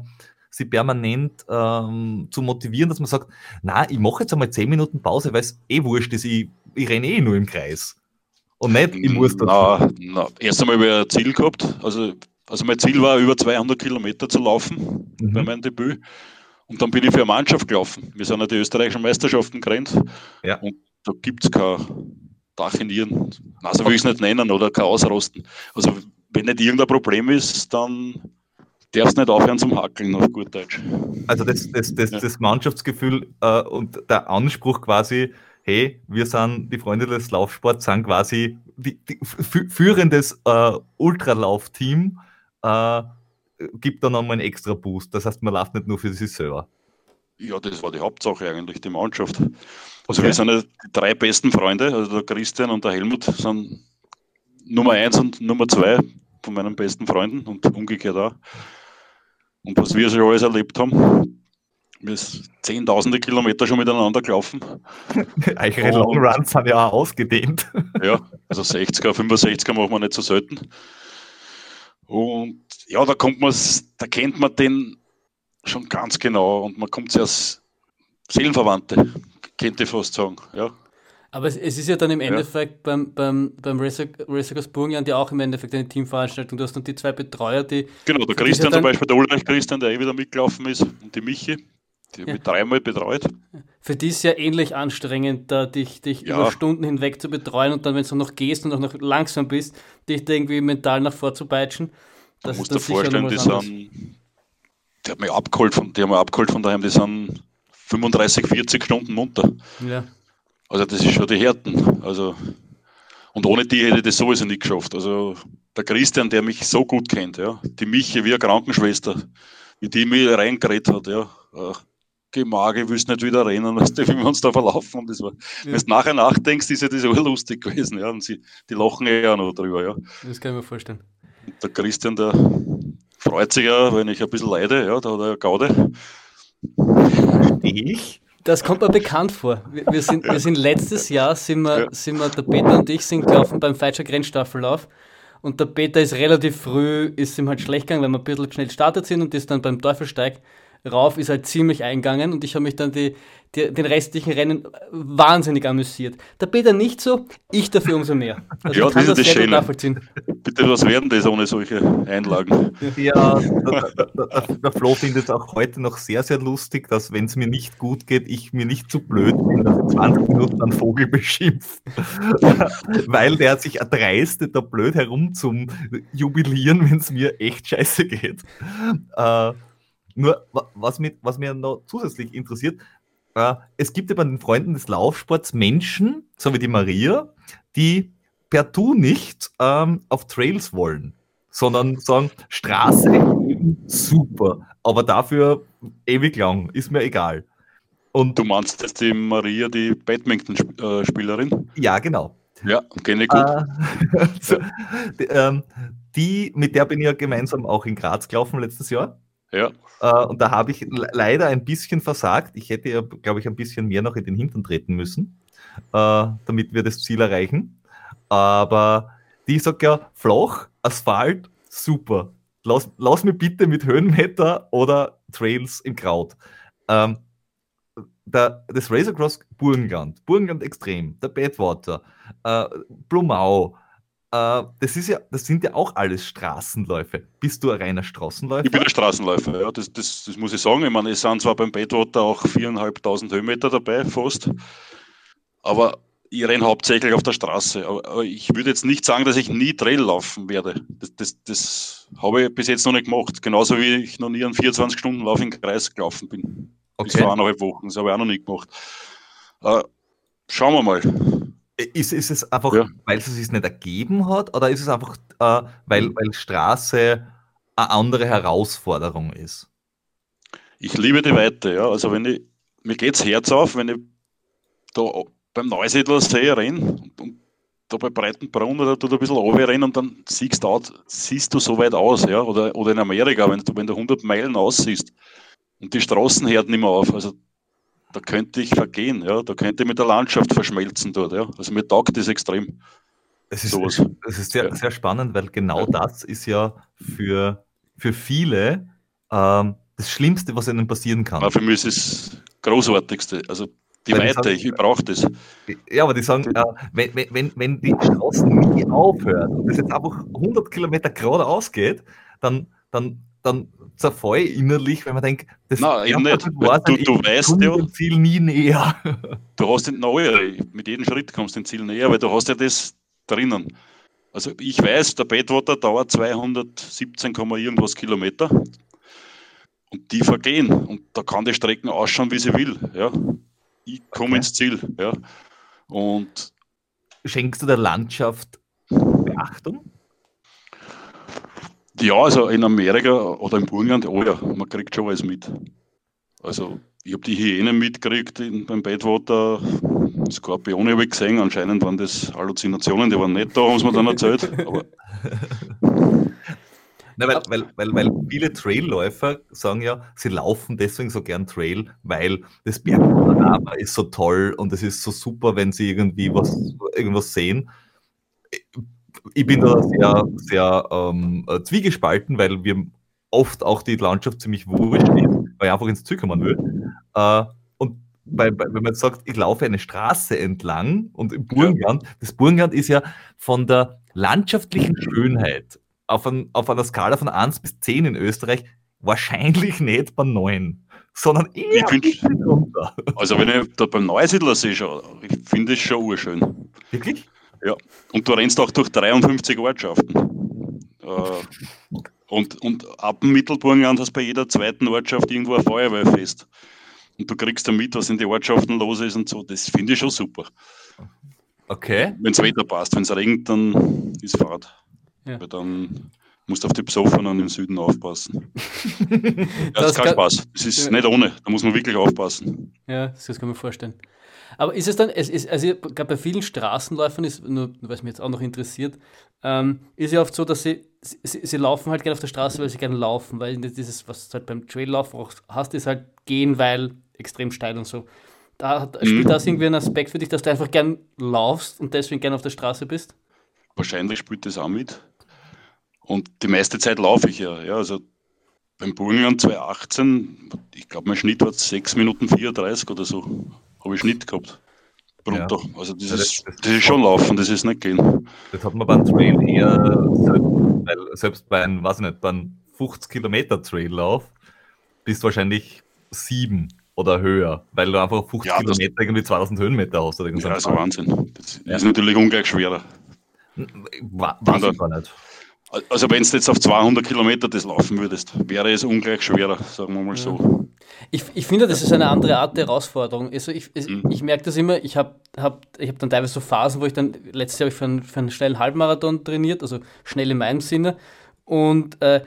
sie permanent ähm, zu motivieren, dass man sagt, na, ich mache jetzt einmal 10 Minuten Pause, weil es eh wurscht ist, ich, ich renne eh nur im Kreis. Und nicht, ich muss da. na, na, erst einmal habe ich ein Ziel gehabt. Also, also mein Ziel war, über 200 Kilometer zu laufen Mhm. bei meinem Debüt. Und dann bin ich für eine Mannschaft gelaufen. Wir sind ja die österreichischen Meisterschaften gerannt. Ja. Und da gibt es kein Dach in Nieren. Nein, so will ich es nicht nennen oder kein Ausrosten. Also wenn nicht irgendein Problem ist, dann darfst du nicht aufhören zum Hackeln auf gut Deutsch. Also das, das, das, Ja. das Mannschaftsgefühl äh, und der Anspruch quasi, hey, wir sind die Freunde des Laufsports, sind quasi die, die fü- führendes äh, Ultralaufteam, äh, gibt dann nochmal einen extra Boost. Das heißt, man läuft nicht nur für sich selber. Ja, das war die Hauptsache eigentlich, die Mannschaft. Also Okay. wir sind ja die drei besten Freunde, also der Christian und der Helmut sind Nummer eins und Nummer zwei von meinen besten Freunden und umgekehrt auch. Und was wir schon alles erlebt haben, wir sind zehntausende Kilometer schon miteinander gelaufen. [laughs] Eure Long Runs sind ja auch ausgedehnt. [laughs] Ja, also 60er, 65er machen wir nicht so selten. Und ja, da kommt man, da kennt man den schon ganz genau und man kommt sehr als Seelenverwandte, könnte ich fast sagen. Ja, Aber es, es ist ja dann im Ja. Endeffekt beim, beim, beim Racer Racer Burgenland ja auch im Endeffekt eine Teamveranstaltung. Du hast dann die zwei Betreuer, die genau, der Christian zum Beispiel, der Ulrich Christian, der eh wieder mitgelaufen ist, und die Michi, die habe ich dreimal betreut. für die ist ja ähnlich anstrengend, da dich, dich Ja. über Stunden hinweg zu betreuen und dann, wenn du noch gehst und auch noch langsam bist, dich da irgendwie mental nach vorzupeitschen. Du Das musst ist dir vorstellen, die sind, die haben mich abgeholt von, die haben mich abgeholt von daheim, die sind 35, 40 Stunden munter. Ja. Also das ist schon die Härten. Also, und ohne die hätte ich das sowieso nicht geschafft. Also der Christian, der mich so gut kennt, ja, die Michi wie eine Krankenschwester, wie die mich reingeredet hat, ja. Mag, ich wüsste nicht wieder rennen, weißt du, wie wir uns da verlaufen. Und das war, Ja. Wenn du nachher nachdenkst, ist ja das urlustig gewesen. Ja, und sie, die lachen ja auch noch drüber. Ja. Das kann ich mir vorstellen. Und der Christian, der freut sich ja, wenn ich ein bisschen leide, ja, da hat er ja Gaude. Ich? Das kommt mir bekannt vor. Wir, wir, sind, wir sind letztes Jahr, sind wir, sind wir, der Peter und ich sind gelaufen beim Feitscher Grenzstaffellauf. Und der Peter ist relativ früh, ist ihm halt schlecht gegangen, weil wir ein bisschen schnell gestartet sind und ist dann beim Teufelsteig rauf, ist halt ziemlich eingegangen und ich habe mich dann die, die, den restlichen Rennen wahnsinnig amüsiert. Der Peter nicht so, ich dafür umso mehr. Also Ja, ich kann das ist das sehr gut Schöne. nachvollziehen. Bitte, was werden das ohne solche Einlagen? Ja, der, der, der, Flo findet es auch heute noch sehr, sehr lustig, dass wenn es mir nicht gut geht, ich mir nicht zu blöd bin, dass ich 20 Minuten einen Vogel [laughs] beschimpft. Weil der sich erdreistet, da blöd herum zum Jubilieren, wenn es mir echt scheiße geht. Äh, Nur, was, mit, was mir noch zusätzlich interessiert, äh, es gibt ja bei den Freunden des Laufsports Menschen, so wie die Maria, die per Du nicht ähm, auf Trails wollen, sondern sagen, Straße super, aber dafür ewig lang, ist mir egal. Und du meinst jetzt die Maria, die Badminton-Spielerin? Ja, genau. Ja, kenne ich gut. Äh, [laughs] die, ähm, die, mit der bin ich ja gemeinsam auch in Graz gelaufen letztes Jahr. Ja. Äh, und da habe ich leider ein bisschen versagt. Ich hätte ja, glaube ich, ein bisschen mehr noch in den Hintern treten müssen, äh, damit wir das Ziel erreichen. Aber die sagt ja, flach, Asphalt, super. Lass, lass mich bitte mit Höhenmeter oder Trails im Kraut. Ähm, der, das Razor Cross Burgenland, Burgenland extrem, der Badwater, äh, Blumau, äh, das, ist ja, das sind ja auch alles Straßenläufe. Bist du ein reiner Straßenläufer? Ich bin ein Straßenläufer, ja, das, das, das muss ich sagen. Ich meine, es sind zwar beim Badwater auch 4.500 Höhenmeter dabei, fast, aber ich renne hauptsächlich auf der Straße. Aber ich würde jetzt nicht sagen, dass ich nie Trail laufen werde. Das, das, das habe ich bis jetzt noch nicht gemacht. Genauso wie ich noch nie einen 24-Stunden-Lauf im Kreis gelaufen bin. Okay. Bis vor eineinhalb Wochen. Das habe ich auch noch nicht gemacht. Äh, schauen wir mal. Ist, ist es einfach, ja. weil es sich nicht ergeben hat, oder ist es einfach, äh, weil, weil Straße eine andere Herausforderung ist? Ich liebe die Weite, ja. Also wenn ich, mir geht das Herz auf, wenn ich da beim Neusiedler See renne und da bei Breitenbrunn oder du da ein bisschen rennen und dann siehst du, siehst du so weit aus, ja. Oder, oder in Amerika, wenn du, wenn du 100 Meilen aussiehst und die Straßen hörten nicht mehr auf. Also da könnte ich vergehen, ja, da könnte ich mit der Landschaft verschmelzen dort, ja. Also mir taugt das extrem. Es ist, Sowas. es ist sehr, sehr spannend, weil genau das ist ja für, für viele ähm, das Schlimmste, was ihnen passieren kann. Ja, für mich ist es das Großartigste. Also die weil Weite, ich, ich brauche das. Ja, aber die sagen, äh, wenn, wenn, wenn die Straßen nie aufhört und es jetzt einfach 100 Kilometer geradeaus geht, dann, dann, dann zerfall innerlich, wenn man denkt, das Nein, eben nicht. du, du weißt ja, dem Ziel nie näher. [laughs] Du hast den neue, mit jedem Schritt kommst du dem Ziel näher, weil du hast ja das drinnen. Also ich weiß, der Badwater dauert 217, irgendwas Kilometer und die vergehen und da kann die Strecken ausschauen, wie sie will. Ja. Ich komme okay. ins Ziel. Ja. Und Schenkst du der Landschaft Beachtung? Ja, also in Amerika oder im Burgenland, oh ja, man kriegt schon was mit. Also ich habe die Hyänen mitgekriegt beim Badwater, Skorpione habe ich gesehen, anscheinend waren das Halluzinationen, die waren nicht da, haben sie mir dann erzählt. Aber [laughs] Na, weil, weil, weil, weil viele Trailläufer sagen ja, sie laufen deswegen so gern Trail, weil das Bergpanorama ist so toll und es ist so super, wenn sie irgendwie was, irgendwas sehen ich bin da sehr, sehr ähm, äh, zwiegespalten, weil wir oft auch die Landschaft ziemlich wurscht ist, weil ich einfach ins Ziel kommen will. Äh, und bei, bei, wenn man jetzt sagt, ich laufe eine Straße entlang und im Burgenland, das Burgenland ist ja von der landschaftlichen Schönheit auf, ein, auf einer Skala von 1 bis 10 in Österreich wahrscheinlich nicht bei 9, sondern eher bisschen runter. Also wenn ich da beim Neusiedler sehe, ich finde es schon urschön. Wirklich? Ja, und du rennst auch durch 53 Ortschaften. Äh, und, und ab dem Mittelburgenland hast du bei jeder zweiten Ortschaft irgendwo ein Feuerwehrfest. Und du kriegst da mit, was in den Ortschaften los ist und so. Das finde ich schon super. Okay. Wenn das Wetter passt. Wenn es regnet, dann ist Fahrt. Ja. Weil dann musst du auf die Besoffenen im Süden aufpassen. [laughs] ja, das, das ist kein Spaß. Das ist ja. nicht ohne. Da muss man wirklich aufpassen. Ja, das kann man vorstellen. Aber ist es dann, es ist, also gerade bei vielen Straßenläufern ist, nur es mich jetzt auch noch interessiert, ähm, ist ja oft so, dass sie, sie, sie laufen halt gerne auf der Straße, weil sie gerne laufen, weil dieses, was du halt beim Traillauf auch hast, ist halt gehen, weil extrem steil und so. Da hat, spielt mhm. das irgendwie ein Aspekt für dich, dass du einfach gern laufst und deswegen gern auf der Straße bist? Wahrscheinlich spielt das auch mit. Und die meiste Zeit laufe ich ja. ja also beim Burgenland 2018, ich glaube, mein Schnitt war 6 Minuten 34 oder so habe ich Schnitt gehabt. Brutto. Ja. Also das, ja, das, ist, das, ist schon laufen, das ist nicht gehen. Das hat man beim Trail eher, weil selbst bei einem, weiß ich nicht, beim 50 Kilometer Traillauf bist du wahrscheinlich sieben oder höher, weil du einfach 50 ja, Kilometer irgendwie 2000 Höhenmeter hast. Oder ja, das ist Wahnsinn. Das ist natürlich ungleich schwerer. War, gar nicht. Also wenn du jetzt auf 200 Kilometer das laufen würdest, wäre es ungleich schwerer, sagen wir mal so. Ich, ich finde, das ist eine andere Art der Herausforderung. Also ich, mhm. ich merke das immer, ich habe hab, ich hab dann teilweise so Phasen, wo ich dann, letztes Jahr habe ich für einen, für einen schnellen Halbmarathon trainiert, also schnell in meinem Sinne. Und äh,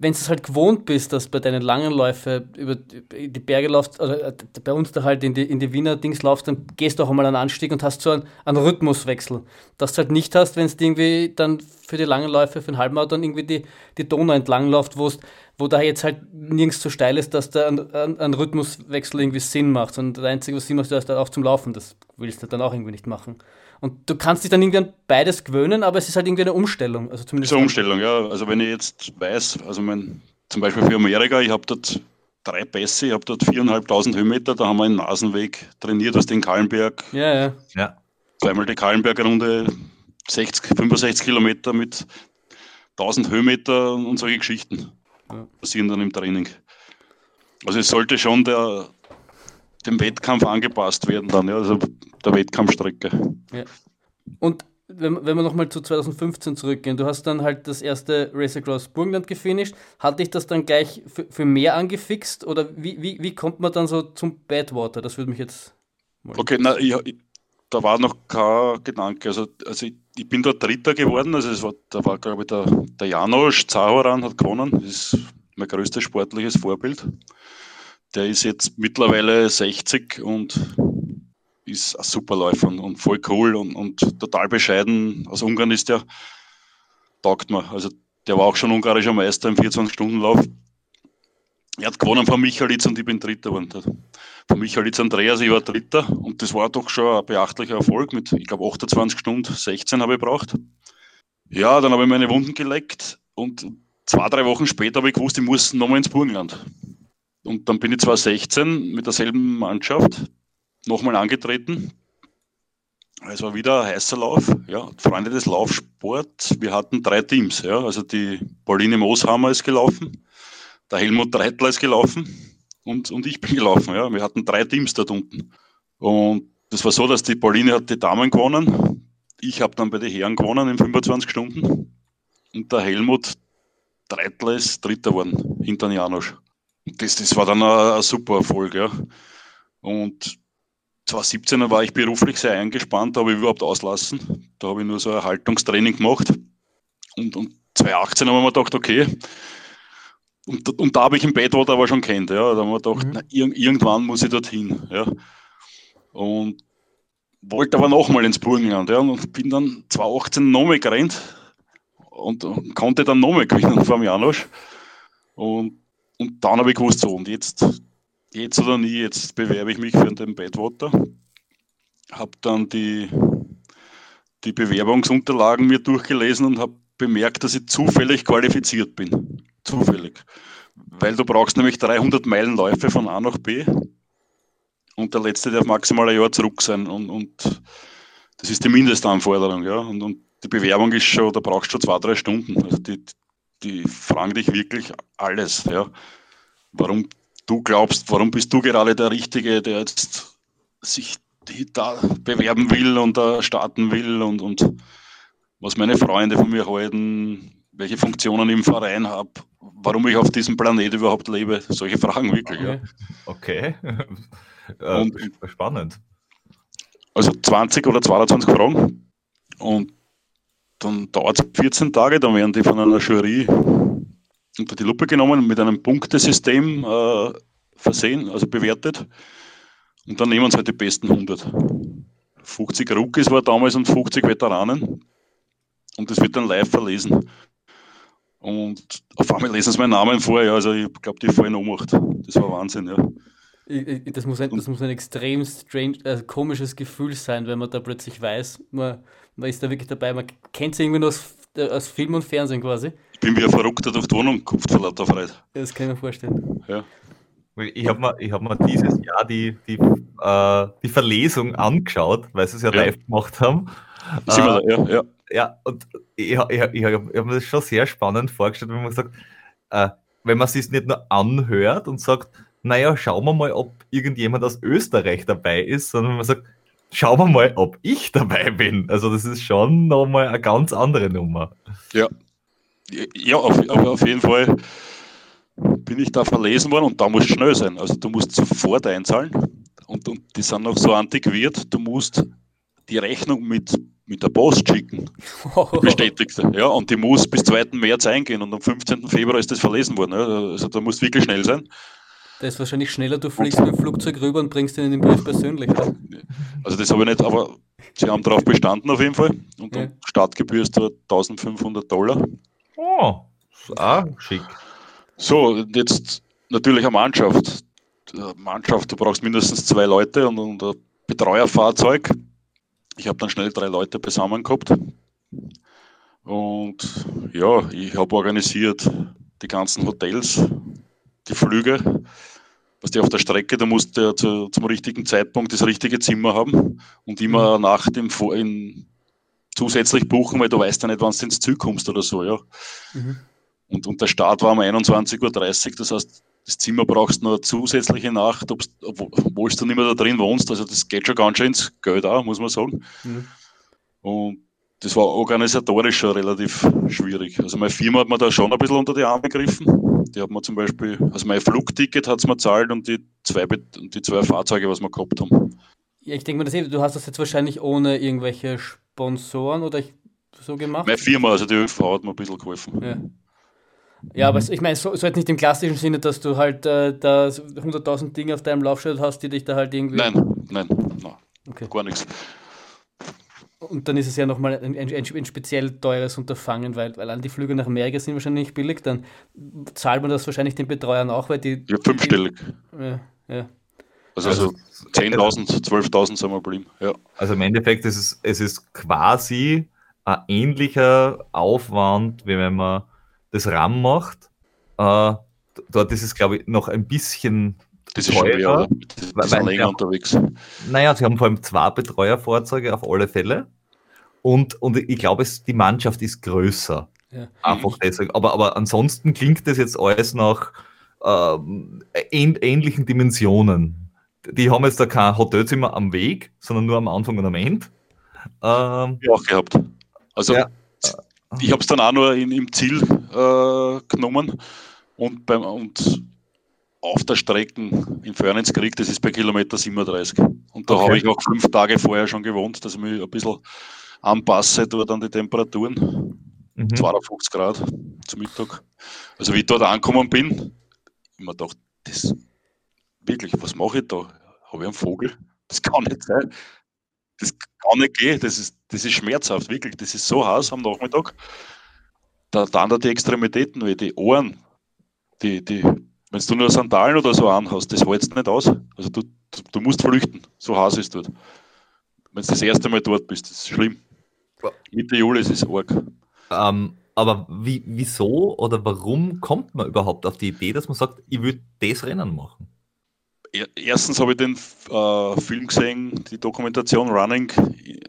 wenn du es halt gewohnt bist, dass bei deinen langen Läufen über die Berge laufst, also äh, bei uns da halt in die, in die Wiener Dings laufst, dann gehst du auch einmal einen Anstieg und hast so einen, einen Rhythmuswechsel. Das du halt nicht hast, wenn es irgendwie dann für die langen Läufe, für den Halbmarathon irgendwie die, die Donau entlang läuft, wo da jetzt halt nirgends so steil ist, dass da ein, ein, ein, Rhythmuswechsel irgendwie Sinn macht. Sondern das Einzige, was Sinn macht, ist halt auch zum Laufen. Das willst du dann auch irgendwie nicht machen. Und du kannst dich dann irgendwie an beides gewöhnen, aber es ist halt irgendwie eine Umstellung. Also zumindest eine Umstellung, ja. Also wenn ich jetzt weiß, also mein, zum Beispiel für Amerika, ich habe dort drei Pässe, ich habe dort viereinhalbtausend Höhenmeter, da haben wir einen Nasenweg trainiert aus den Kallenberg. Ja, ja. ja. Zweimal die Kallenberger-Runde, 60, 65 Kilometer mit 1000 Höhenmeter und solche Geschichten ja. passieren dann im Training. Also es sollte schon der, dem Wettkampf angepasst werden dann, ja, also der Wettkampfstrecke. Ja. Und wenn, wenn wir nochmal zu 2015 zurückgehen, du hast dann halt das erste Race Across Burgenland gefinisht. Hat dich das dann gleich für, für mehr angefixt oder wie, wie, wie kommt man dann so zum Badwater? Das würde mich jetzt. Okay, na, ich, da war noch kein Gedanke. Also, also ich, ich bin dort Dritter geworden. Also es war, da war, glaube ich, der, der Janosch Zahoran hat gewonnen. Das ist mein größtes sportliches Vorbild. Der ist jetzt mittlerweile 60 und ist ein super Läufer und, voll cool und, und, total bescheiden. Aus Ungarn ist der, taugt mir. Also der war auch schon ungarischer Meister im 24-Stunden-Lauf. Er hat gewonnen von Michalitz und ich bin Dritter geworden. Von Michalitz Andreas, ich war Dritter und das war doch schon ein beachtlicher Erfolg mit, ich glaube, 28 Stunden, 16 habe ich gebraucht. Ja, dann habe ich meine Wunden geleckt und zwei, drei Wochen später habe ich gewusst, ich muss nochmal ins Burgenland. Und dann bin ich 2016 mit derselben Mannschaft nochmal angetreten. Es war wieder ein heißer Lauf. Ja, Freunde des Laufsports. Wir hatten drei Teams. Ja, also die Pauline Mooshammer ist gelaufen, der Helmut Dreitler ist gelaufen und, und ich bin gelaufen. Ja. Wir hatten drei Teams dort unten. Und das war so, dass die Pauline hat die Damen gewonnen. Ich habe dann bei den Herren gewonnen in 25 Stunden. Und der Helmut Dreitler ist Dritter geworden, hinter Janosch. Das, das war dann ein, super Erfolg. Ja. Und 2017 war ich beruflich sehr eingespannt, da habe ich überhaupt auslassen. Da habe ich nur so ein Erhaltungstraining gemacht. Und, und 2018 haben wir mir gedacht, okay. Und, und da habe ich im Badwater aber schon kennt. Ja. Da haben wir gedacht, mhm. na, ir irgendwann muss ich dorthin. Ja. Und wollte aber nochmal ins Burgenland. Ja. Und bin dann 2018 nochmal gerannt und, und konnte dann nochmal gewinnen [laughs] vom Janosch. Und, und dann habe ich gewusst, so, und jetzt jetzt oder nie, jetzt bewerbe ich mich für den Badwater. Habe dann die, die Bewerbungsunterlagen mir durchgelesen und habe bemerkt, dass ich zufällig qualifiziert bin. Zufällig. Weil du brauchst nämlich 300 Meilen Läufe von A nach B und der letzte darf maximal ein Jahr zurück sein und, und das ist die Mindestanforderung. Ja? Und, und die Bewerbung ist schon, da brauchst du schon zwei, drei Stunden. Also die, die fragen dich wirklich alles. Ja? Warum du glaubst, warum bist du gerade der Richtige, der jetzt sich da bewerben will und da starten will und, und was meine Freunde von mir halten, welche Funktionen ich im Verein habe, warum ich auf diesem Planet überhaupt lebe. Solche Fragen wirklich. Okay. Ja. okay. [laughs] Äh, und, Spannend. Also 20 oder 22 Fragen. Und dann dauert es 14 Tage, dann werden die von einer Jury unter die Lupe genommen, mit einem Punktesystem äh, versehen, also bewertet. Und dann nehmen sie halt die besten 100. 50 Rookies war damals und 50 Veteranen. Und das wird dann live verlesen. Und auf einmal lesen sie meinen Namen vor, ja, also ich glaube, die fallen Ohnmacht. Das war Wahnsinn, ja. Das muss ein, das muss ein extrem strange, also komisches Gefühl sein, wenn man da plötzlich weiß, man, man ist da wirklich dabei. Man kennt es irgendwie nur aus, aus Film und Fernsehen quasi. Ich bin wie ein Verrückter durch die Wohnung gekupft vor lauter Freude. Das kann ich mir vorstellen. Ja. Ich habe mir, hab mir dieses Jahr die, die, äh, die Verlesung angeschaut, weil sie es ja, ja. live gemacht haben. Äh, da, ja, ja. ja, und ich, ich, ich, ich habe mir das schon sehr spannend vorgestellt, wenn man sagt, äh, wenn man es nicht nur anhört und sagt, naja, schauen wir mal, ob irgendjemand aus Österreich dabei ist, sondern man sagt, schauen wir mal, ob ich dabei bin. Also das ist schon nochmal eine ganz andere Nummer. Ja, Ja, auf, auf jeden Fall bin ich da verlesen worden und da muss schnell sein. Also du musst sofort einzahlen und, und die sind noch so antiquiert, du musst die Rechnung mit, mit der Post schicken. Bestätigte. Ja, und die muss bis 2. März eingehen und am 15. Februar ist das verlesen worden. Also da musst wirklich schnell sein. Das ist wahrscheinlich schneller, du fliegst mit dem Flugzeug rüber und bringst den in den Brief persönlich. Oder? Also das habe ich nicht, aber sie haben darauf bestanden auf jeden Fall. Und ja. Startgebühr ist da 1500 Dollar. Oh, ah, schick. So, jetzt natürlich eine Mannschaft. Mannschaft, du brauchst mindestens zwei Leute und, und ein Betreuerfahrzeug. Ich habe dann schnell drei Leute beisammen gehabt. Und ja, ich habe organisiert die ganzen Hotels, die Flüge. Was die auf der Strecke, da musst du ja zu, zum richtigen Zeitpunkt das richtige Zimmer haben und immer mhm. nach dem in, zusätzlich buchen, weil du weißt ja nicht, wann du ins Ziel kommst oder so, ja. Mhm. Und, und der Start war um 21.30 Uhr, das heißt, das Zimmer brauchst du noch eine zusätzliche Nacht, obwohl du nicht mehr da drin wohnst. Also das geht schon ganz schön ins Geld auch, muss man sagen. Mhm. Und das war organisatorisch schon relativ schwierig. Also meine Firma hat mir da schon ein bisschen unter die Arme gegriffen. Die hat mir zum Beispiel, also mein Flugticket hat es mir zahlt und die zwei, die zwei Fahrzeuge, was wir gehabt haben. Ja, ich denke mal, du hast das jetzt wahrscheinlich ohne irgendwelche Sponsoren oder so gemacht? Meine Firma, also die ÖV hat mir ein bisschen geholfen. Ja. Ja, aber ich meine, so, so jetzt nicht im klassischen Sinne, dass du halt äh, da 100.000 Dinge auf deinem Laufschild hast, die dich da halt irgendwie. Nein, nein, nein. Okay. gar nichts. Und dann ist es ja nochmal ein, ein, ein, speziell teures Unterfangen, weil, weil an die Flüge nach Amerika sind wahrscheinlich nicht billig, dann zahlt man das wahrscheinlich den Betreuern auch, weil die. Ja, fünfstellig. Ja, ja. Also, also 10.000, 12.000 sind wir geblieben. Ja. Also im Endeffekt ist es, es ist quasi ein ähnlicher Aufwand, wie wenn man das RAM macht. Äh, dort ist es, glaube ich, noch ein bisschen das ist teurer, schon mehr, die weil, sind länger unterwegs. Naja, sie haben vor allem zwei Betreuerfahrzeuge auf alle Fälle. Und, und ich glaube, die Mannschaft ist größer. Ja. Einfach deswegen. Aber, aber ansonsten klingt das jetzt alles nach ähm, ähnlichen Dimensionen. Die haben jetzt da kein Hotelzimmer am Weg, sondern nur am Anfang und am Ende. Ähm, ja, auch gehabt. Also ja. ich habe es dann auch nur in, im Ziel äh, genommen und, beim, und auf der Strecke in Förnenskrieg, das ist bei Kilometer 37. Und da okay. habe ich auch fünf Tage vorher schon gewohnt, dass ich mich ein bisschen anpasse dort an die Temperaturen. Mhm. 52 Grad zum Mittag. Also wie ich dort angekommen bin, ich mir gedacht, das wirklich, was mache ich da? Habe ich einen Vogel? Das kann nicht sein. Das kann nicht gehen. Das ist, das ist schmerzhaft, wirklich. Das ist so heiß am Nachmittag. Da dann da die Extremitäten, wie die Ohren, die, die wenn du nur Sandalen oder so anhast, das hältst nicht aus. Also du, du, musst flüchten, so heiß ist dort. Wenn du das erste Mal dort bist, das ist schlimm. Mitte Juli ist es arg. Ähm, aber wie, wieso oder warum kommt man überhaupt auf die Idee, dass man sagt, ich würde das Rennen machen? Erstens habe ich den äh, Film gesehen, die Dokumentation Running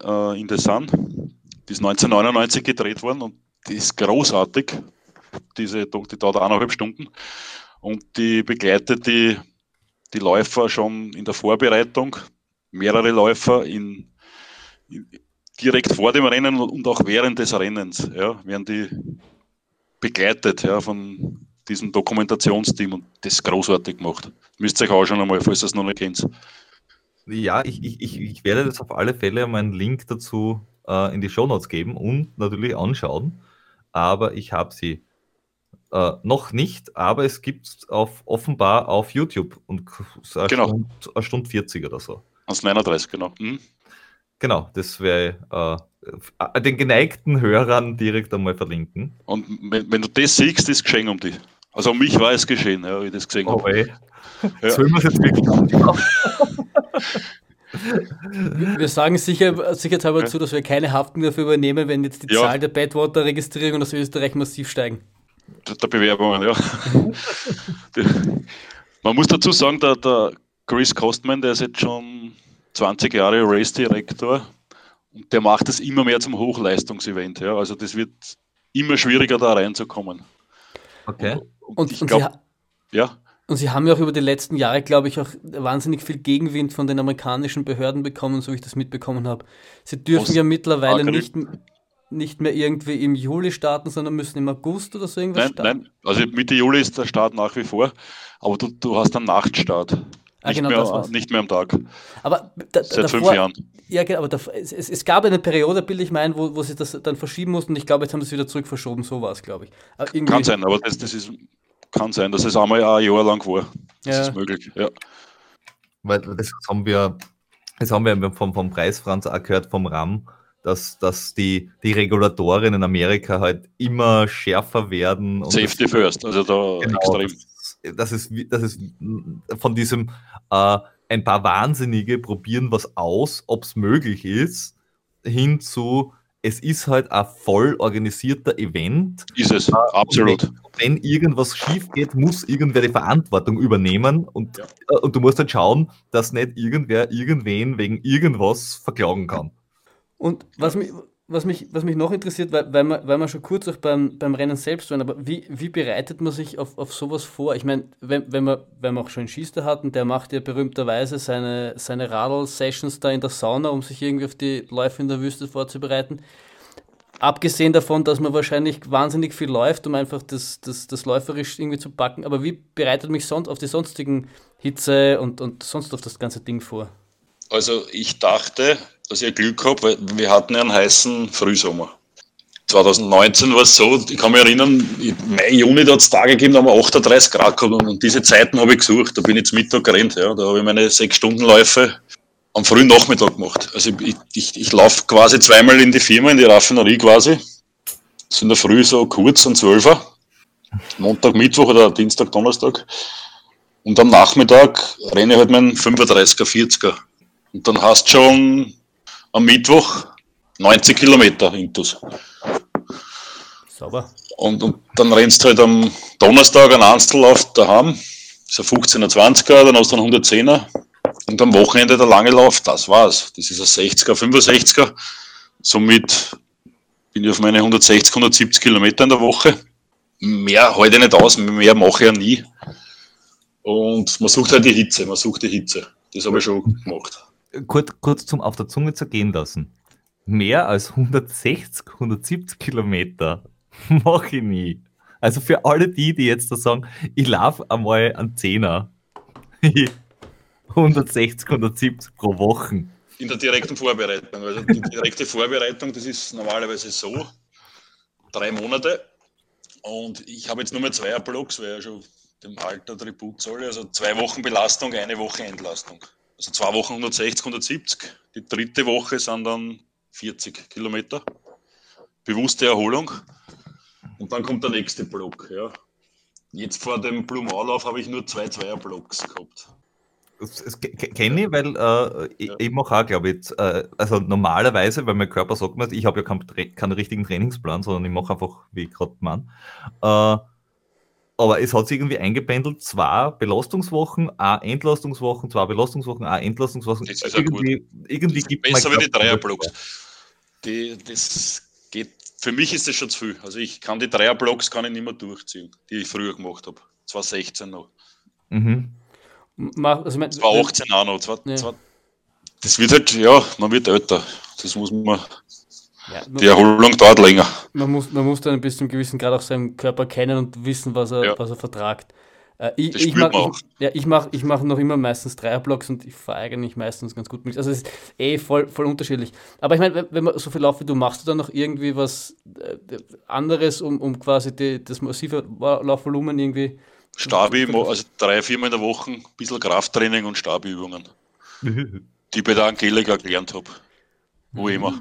äh, in the Sun. Die ist 1999 gedreht worden und die ist großartig. Diese, die dauert eineinhalb Stunden und die begleitet die, die Läufer schon in der Vorbereitung, mehrere Läufer in, in, direkt vor dem Rennen und auch während des Rennens ja, werden die begleitet ja, von diesem Dokumentationsteam und das großartig gemacht. Müsst ihr euch auch schon einmal, falls ihr es noch nicht kennt. Ja, ich, ich, ich werde das auf alle Fälle meinen Link dazu äh, in die Show Notes geben und natürlich anschauen. Aber ich habe sie äh, noch nicht, aber es gibt es auf, offenbar auf YouTube und eine, genau. Stunde, eine Stunde 40 oder so. Aus 39, genau. Mhm. Genau, das wäre äh, den geneigten Hörern direkt einmal verlinken. Und wenn, wenn du das siehst, ist geschehen um dich. Also um mich war es geschehen, ja, wie ich das gesehen oh, habe. Ja. Sollen wir es jetzt wirklich Wir sagen sicher, sicherheitshalber ja. zu, dass wir keine Haftung dafür übernehmen, wenn jetzt die ja. Zahl der Badwater-Registrierungen aus Österreich massiv steigen der Bewerbungen, ja. [laughs] Man muss dazu sagen, der, der Chris Costman, der ist jetzt schon 20 Jahre Race-Direktor und der macht das immer mehr zum Hochleistungsevent. Ja. Also das wird immer schwieriger, da reinzukommen. Okay. Und, und ich glaube, ja. Und Sie haben ja auch über die letzten Jahre, glaube ich, auch wahnsinnig viel Gegenwind von den amerikanischen Behörden bekommen, so wie ich das mitbekommen habe. Sie dürfen Aus ja mittlerweile nicht, nicht mehr irgendwie im Juli starten, sondern müssen im August oder so irgendwas nein, starten? Nein, also Mitte Juli ist der Start nach wie vor, aber du, du hast einen Nachtstart. Ah, nicht, genau, mehr, nicht mehr am Tag. Aber da, Seit davor, fünf Jahren. Ja, genau, aber da, es, es, gab eine Periode, bilde ich mein, wo, wo sie das dann verschieben mussten und ich glaube, jetzt haben sie es wieder zurück verschoben, so war es, glaube ich. Kann sein, aber das, das ist, kann sein, dass es einmal ein Jahr lang war. Das Ja. ist möglich, ja. Weil das haben wir, das haben wir vom, vom Preis Franz auch gehört vom RAM, dass, dass die, die Regulatoren in Amerika halt immer schärfer werden. Safety first, also da Genau, extrem. Das, das, ist, das ist von diesem äh, ein paar Wahnsinnige probieren was aus, ob es möglich ist, hin zu es ist halt ein voll organisierter Event. Ist es, absolut. Und wenn irgendwas schief geht, muss irgendwer die Verantwortung übernehmen und, Ja. äh, und du musst halt schauen, dass nicht irgendwer irgendwen wegen irgendwas verklagen kann. Und was mich, was mich, was mich noch interessiert, weil, weil, wir, weil wir schon kurz auch beim, beim Rennen selbst waren, aber wie, wie bereitet man sich auf, auf sowas vor? Ich meine, wenn, wenn, wir, wenn wir auch schon einen Schießer hatten, der macht ja berühmterweise seine, seine Radl-Sessions da in der Sauna, um sich irgendwie auf die Läufe in der Wüste vorzubereiten. Abgesehen davon, dass man wahrscheinlich wahnsinnig viel läuft, um einfach das, das, das läuferisch irgendwie zu packen. Aber wie bereitet mich sonst auf die sonstigen Hitze und, und sonst auf das ganze Ding vor? Also ich dachte, dass ich Glück habe, weil wir hatten ja einen heißen Frühsommer. 2019 war es so, ich kann mich erinnern, im Mai, Juni, da hat es Tage gegeben, da haben wir 38 Grad gehabt und, diese Zeiten habe ich gesucht. Da bin ich zum Mittag gerannt, ja. da habe ich meine sechs Stunden Läufe am frühen Nachmittag gemacht. Also ich, ich, ich laufe quasi zweimal in die Firma, in die Raffinerie quasi. Ist in der Früh so kurz um 12 Uhr. Montag, Mittwoch oder Dienstag, Donnerstag. Und am Nachmittag renne ich halt meinen 35er, 40er. Und dann hast du schon am Mittwoch 90 Kilometer Intus. Sauber. Und, und dann rennst du halt am Donnerstag einen Einzellauf daheim. Das ist ein 15er, 20er, dann hast du einen 110er. Und am Wochenende der lange Lauf, das war's. Das ist ein 60er, 65er. Somit bin ich auf meine 160, 170 Kilometer in der Woche. Mehr halte ich nicht aus, mehr mache ich ja nie. Und man sucht halt die Hitze, man sucht die Hitze. Das habe ich schon gemacht. Kurz, kurz zum auf der Zunge zergehen lassen. Mehr als 160, 170 Kilometer [laughs] mache ich nie. Also für alle die, die jetzt da sagen, ich laufe einmal einen Zehner. [laughs] 160, 170 pro Woche. in der direkten Vorbereitung. Also die direkte Vorbereitung, das ist normalerweise so, drei Monate. Und ich habe jetzt nur mehr zwei Blocks, weil ich ja schon dem Alter Tribut zolle. Also zwei Wochen Belastung, eine Woche Entlastung. Also zwei Wochen 160, 170. Die dritte Woche sind dann 40 Kilometer. Bewusste Erholung. Und dann kommt der nächste Block. Ja. Jetzt vor dem Blumenauslauf habe ich nur zwei Zweierblocks gehabt. Das, das ke- ke- kenne ich, weil äh, ich, Ja. ich mache auch, glaube ich, äh, also normalerweise, weil mein Körper sagt mir, ich habe ja keinen, keinen richtigen Trainingsplan, sondern ich mache einfach, wie gerade meine. Äh, aber es hat sich irgendwie eingependelt, zwei Belastungswochen, eine Entlastungswochen, zwei Belastungswochen, eine Entlastungswochen. Das ist irgendwie irgendwie gibt mein Besser wie die Dreierblocks. Die, das geht, für mich ist das schon zu viel. Also ich kann die Dreierblocks kann ich nicht mehr durchziehen, die ich früher gemacht habe. 2016 noch. Mhm. Also mein, 2018 auch noch. Zwei- Ja. zwei- Das wird halt, ja, man wird älter. Das muss man, ja, die Erholung dauert länger. man, muss, man muss dann bis zum gewissen Grad auch seinen Körper kennen und wissen, was er, Ja. was er vertragt. Äh, ich, Das ich spürt mach, man ich, ja, ich mache ich mach noch immer meistens Dreierblocks und ich fahre eigentlich meistens ganz gut mit. Also es ist eh voll, voll unterschiedlich. Aber ich meine, wenn, wenn man so viel lauft wie du, machst du dann noch irgendwie was äh, anderes, um, um quasi die, das massive Laufvolumen irgendwie. Stabi, also drei, viermal in der Woche, ein bisschen Krafttraining und Stabiübungen, [laughs] die ich bei der Angelika gelernt habe. Wo Mhm. immer.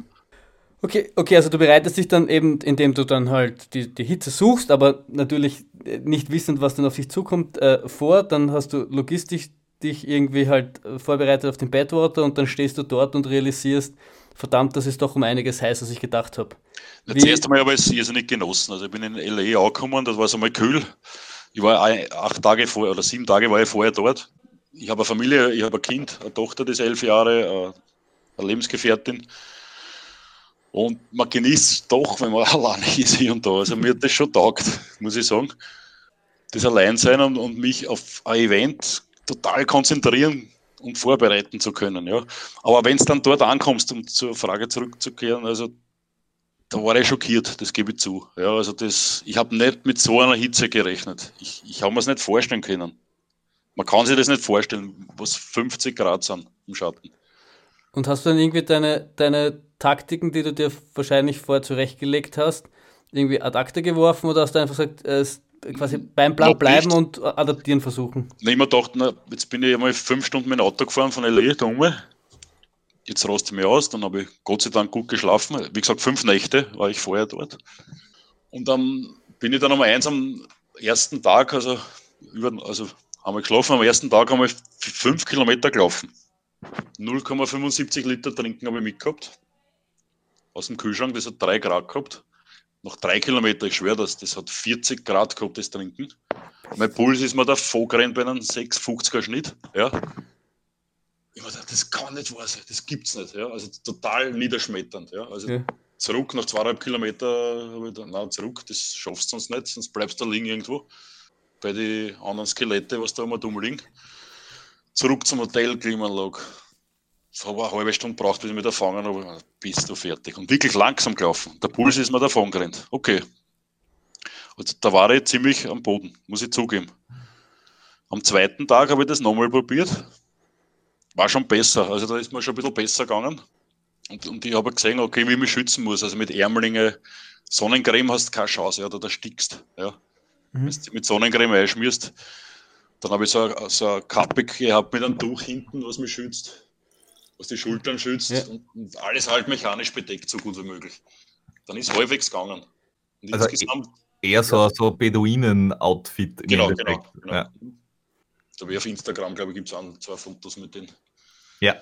Okay, okay, also du bereitest dich dann eben, indem du dann halt die, die Hitze suchst, aber natürlich äh, nicht wissend, was dann auf dich zukommt, äh, vor. Dann hast du logistisch dich irgendwie halt äh, vorbereitet auf den Badwater und dann stehst du dort und realisierst, verdammt, das ist doch um einiges heißer, als ich gedacht habe. Das Wie- erste Mal habe ich es irrsinnig genossen. Also ich bin in L.A. angekommen, das war so mal kühl. Ich war acht Tage vorher oder sieben Tage war ich vorher dort. Ich habe eine Familie, ich habe ein Kind, eine Tochter, die ist elf Jahre, äh, eine Lebensgefährtin. Und man genießt es doch, wenn man [laughs] alleine ist hier und da. Also mir hat das schon taugt, muss ich sagen. Das Alleinsein und, und mich auf ein Event total konzentrieren und vorbereiten zu können. Ja. Aber wenn es dann dort ankommst, um zur Frage zurückzukehren, also da war ich schockiert, das gebe ich zu. Ja, also das, ich habe nicht mit so einer Hitze gerechnet. Ich, ich habe mir es nicht vorstellen können. Man kann sich das nicht vorstellen, was 50 Grad sind im Schatten. Und hast du dann irgendwie deine, deine Taktiken, die du dir wahrscheinlich vorher zurechtgelegt hast, irgendwie ad acta geworfen oder hast du einfach gesagt, äh, quasi beim Plan Noch bleiben nicht. und adaptieren versuchen? Nein, ich mir gedacht, na, jetzt bin ich einmal fünf Stunden mit dem Auto gefahren von L.A. da oben. Jetzt raste ich mich aus, dann habe ich Gott sei Dank gut geschlafen. Wie gesagt, fünf Nächte war ich vorher dort. Und dann bin ich dann um eins am ersten Tag, also, über, also haben wir geschlafen, am ersten Tag haben wir fünf Kilometer gelaufen. 0,75 Liter trinken habe ich mitgehabt. Aus dem Kühlschrank, das hat drei Grad gehabt. Noch drei Kilometer, ich schwöre das, das hat 40 Grad gehabt, das Trinken. Mein Puls ist mir da vorgerannt bei einem 650er Schnitt. Ja. Ich dachte, das kann nicht wahr sein, das gibt's nicht. Ja. Also total niederschmetternd. Ja. Also ja. zurück, nach zweieinhalb Kilometer habe ich dann, nein, zurück, das schaffst du sonst nicht, sonst bleibst du da liegen irgendwo. Bei den anderen Skelette, was da immer dumm liegen. Zurück zum Hotel, Klimaanlage. Es habe eine halbe Stunde gebraucht, bis ich mich da fangen habe. Bist du fertig? Und wirklich langsam gelaufen. Der Puls ist mir davon gerannt. Okay. Und da war ich ziemlich am Boden, muss ich zugeben. Am zweiten Tag habe ich das nochmal probiert. War schon besser. Also da ist mir schon ein bisschen besser gegangen. Und, und ich habe gesehen, okay, wie ich mich schützen muss. Also mit Ärmlinge, Sonnencreme hast du keine Chance, ja, da, stickst. Ja. Mhm. Wenn du mit Sonnencreme einschmierst, dann habe ich so, so eine Kappe gehabt mit einem Tuch hinten, was mich schützt was die Schultern schützt ja. und, und, alles halt mechanisch bedeckt, so gut wie möglich. Dann ist halbwegs gegangen. Und also insgesamt, eher so, ja. so Beduinen-Outfit. Genau, genau. genau. Ja. Da wie auf Instagram, glaube ich, gibt es auch zwei Fotos mit denen. Ja.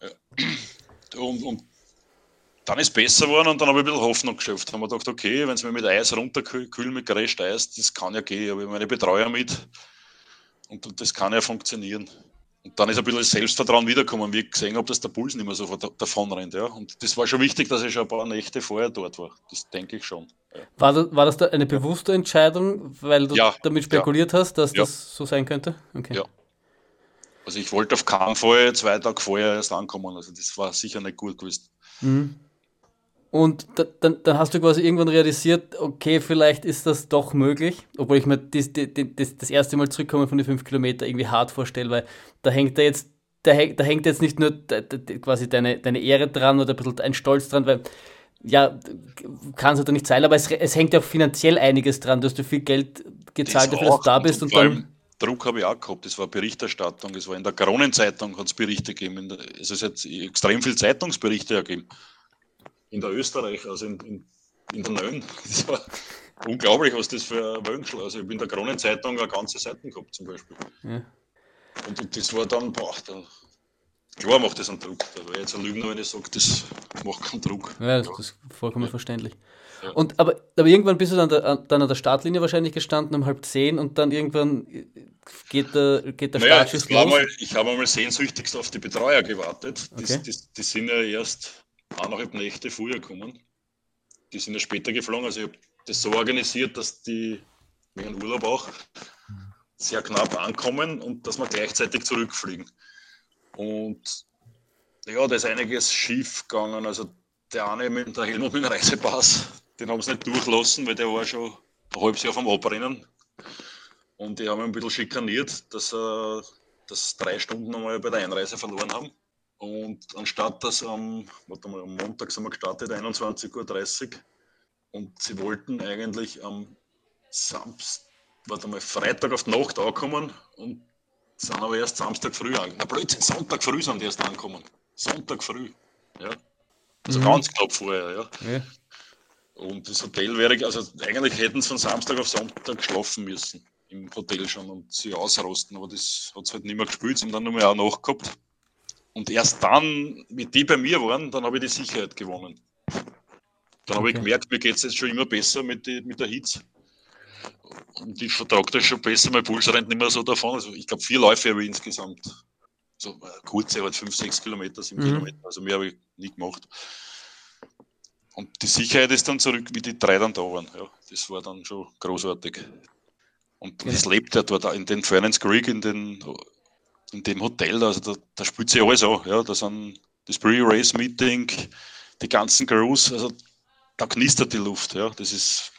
ja. Und, und dann ist es besser geworden und dann habe ich ein bisschen Hoffnung geschöpft. Dann haben wir gedacht, okay, wenn es mir mit Eis runterkühlen, mit gerest Eis, das kann ja gehen. Aber ich meine Betreuer mit und, und das kann ja funktionieren. Und dann ist ein bisschen das Selbstvertrauen wiedergekommen, wie ich gesehen habe, dass der Puls nicht mehr so davon rennt. Ja. Und das war schon wichtig, dass ich schon ein paar Nächte vorher dort war. Das denke ich schon. Ja. War, das, war das da eine bewusste Entscheidung, weil du ja, damit spekuliert ja. hast, dass das so sein könnte? Okay. Ja. Also ich wollte auf keinen Fall zwei Tage vorher erst ankommen. Also das war sicher nicht gut gewesen. Mhm. Und dann, dann hast du quasi irgendwann realisiert, okay, vielleicht ist das doch möglich, obwohl ich mir das, das, das erste Mal zurückkommen von den fünf Kilometern irgendwie hart vorstelle, weil da hängt da jetzt, da, da hängt jetzt nicht nur quasi deine, deine Ehre dran oder ein bisschen ein Stolz dran, weil ja, kann es halt nicht sein, aber es, es hängt ja auch finanziell einiges dran. Du hast du viel Geld gezahlt dafür, dass du da bist und, und dann. Druck habe ich auch gehabt, das war Berichterstattung, es war in der Kronenzeitung, hat es Berichte gegeben, es hat extrem viele Zeitungsberichte gegeben in der Österreich, also in, in, in der Nön. [laughs] Das war unglaublich, was das für ein Wönschel. Also ich habe in der Kronenzeitung eine ganze Seiten gehabt zum Beispiel. Ja. Und, und, das war dann, boah, da, klar macht das einen Druck. Da wäre jetzt ein Lügner, wenn ich sage, das macht keinen Druck. Ja, das ist vollkommen ja. verständlich. Ja. Und, aber, aber irgendwann bist du dann, der, dann an der Startlinie wahrscheinlich gestanden um halb zehn und dann irgendwann geht der, geht der naja, Startschuss los. Mal, ich habe einmal sehnsüchtigst auf die Betreuer gewartet. Die, okay. die, die sind ja erst eineinhalb Nächte früher kommen. Die sind ja später geflogen. Also ich habe das so organisiert, dass die wegen Urlaub auch sehr knapp ankommen und dass wir gleichzeitig zurückfliegen. Und ja, da ist einiges schief gegangen. Also der eine mit der Helmut mit dem Reisepass, den haben sie nicht durchlassen, weil der war schon ein halbes Jahr vom Abrennen. Und die haben ein bisschen schikaniert, dass, äh, dass drei Stunden einmal bei der Einreise verloren haben. Und anstatt dass am, warte mal, am Montag sind wir gestartet, 21.30 Uhr. Und sie wollten eigentlich am Samstag, warte mal, Freitag auf die Nacht ankommen und sind aber erst Samstag früh angekommen. Na Blödsinn, Sonntag früh sind die erst angekommen. Sonntag früh. Ja. Also mhm. ganz knapp vorher, ja. ja. Und das Hotel wäre, also eigentlich hätten sie von Samstag auf Sonntag schlafen müssen. Im Hotel schon und sie ausrosten, aber das hat es halt nicht mehr gespielt, sie haben dann nochmal auch nachgehabt. Und erst dann, wie die bei mir waren, dann habe ich die Sicherheit gewonnen. Dann habe ich gemerkt, mir geht es jetzt schon immer besser mit, die, mit der Hitze. Und ich vertrage das schon besser, mein Puls rennt nicht mehr so davon. Also ich glaube, vier Läufe habe ich insgesamt. So äh, kurze, halt fünf, sechs Kilometer, sieben mhm. Kilometer. Also mehr habe ich nie gemacht. Und die Sicherheit ist dann zurück, wie die drei dann da waren. Ja, das war dann schon großartig. Und das lebt ja dort in den Fernandes Creek, in den in dem Hotel, also da, da spielt sich alles an. Ja, da sind das Pre-Race-Meeting, die ganzen Crews, also da knistert die Luft. Ja. Das ist,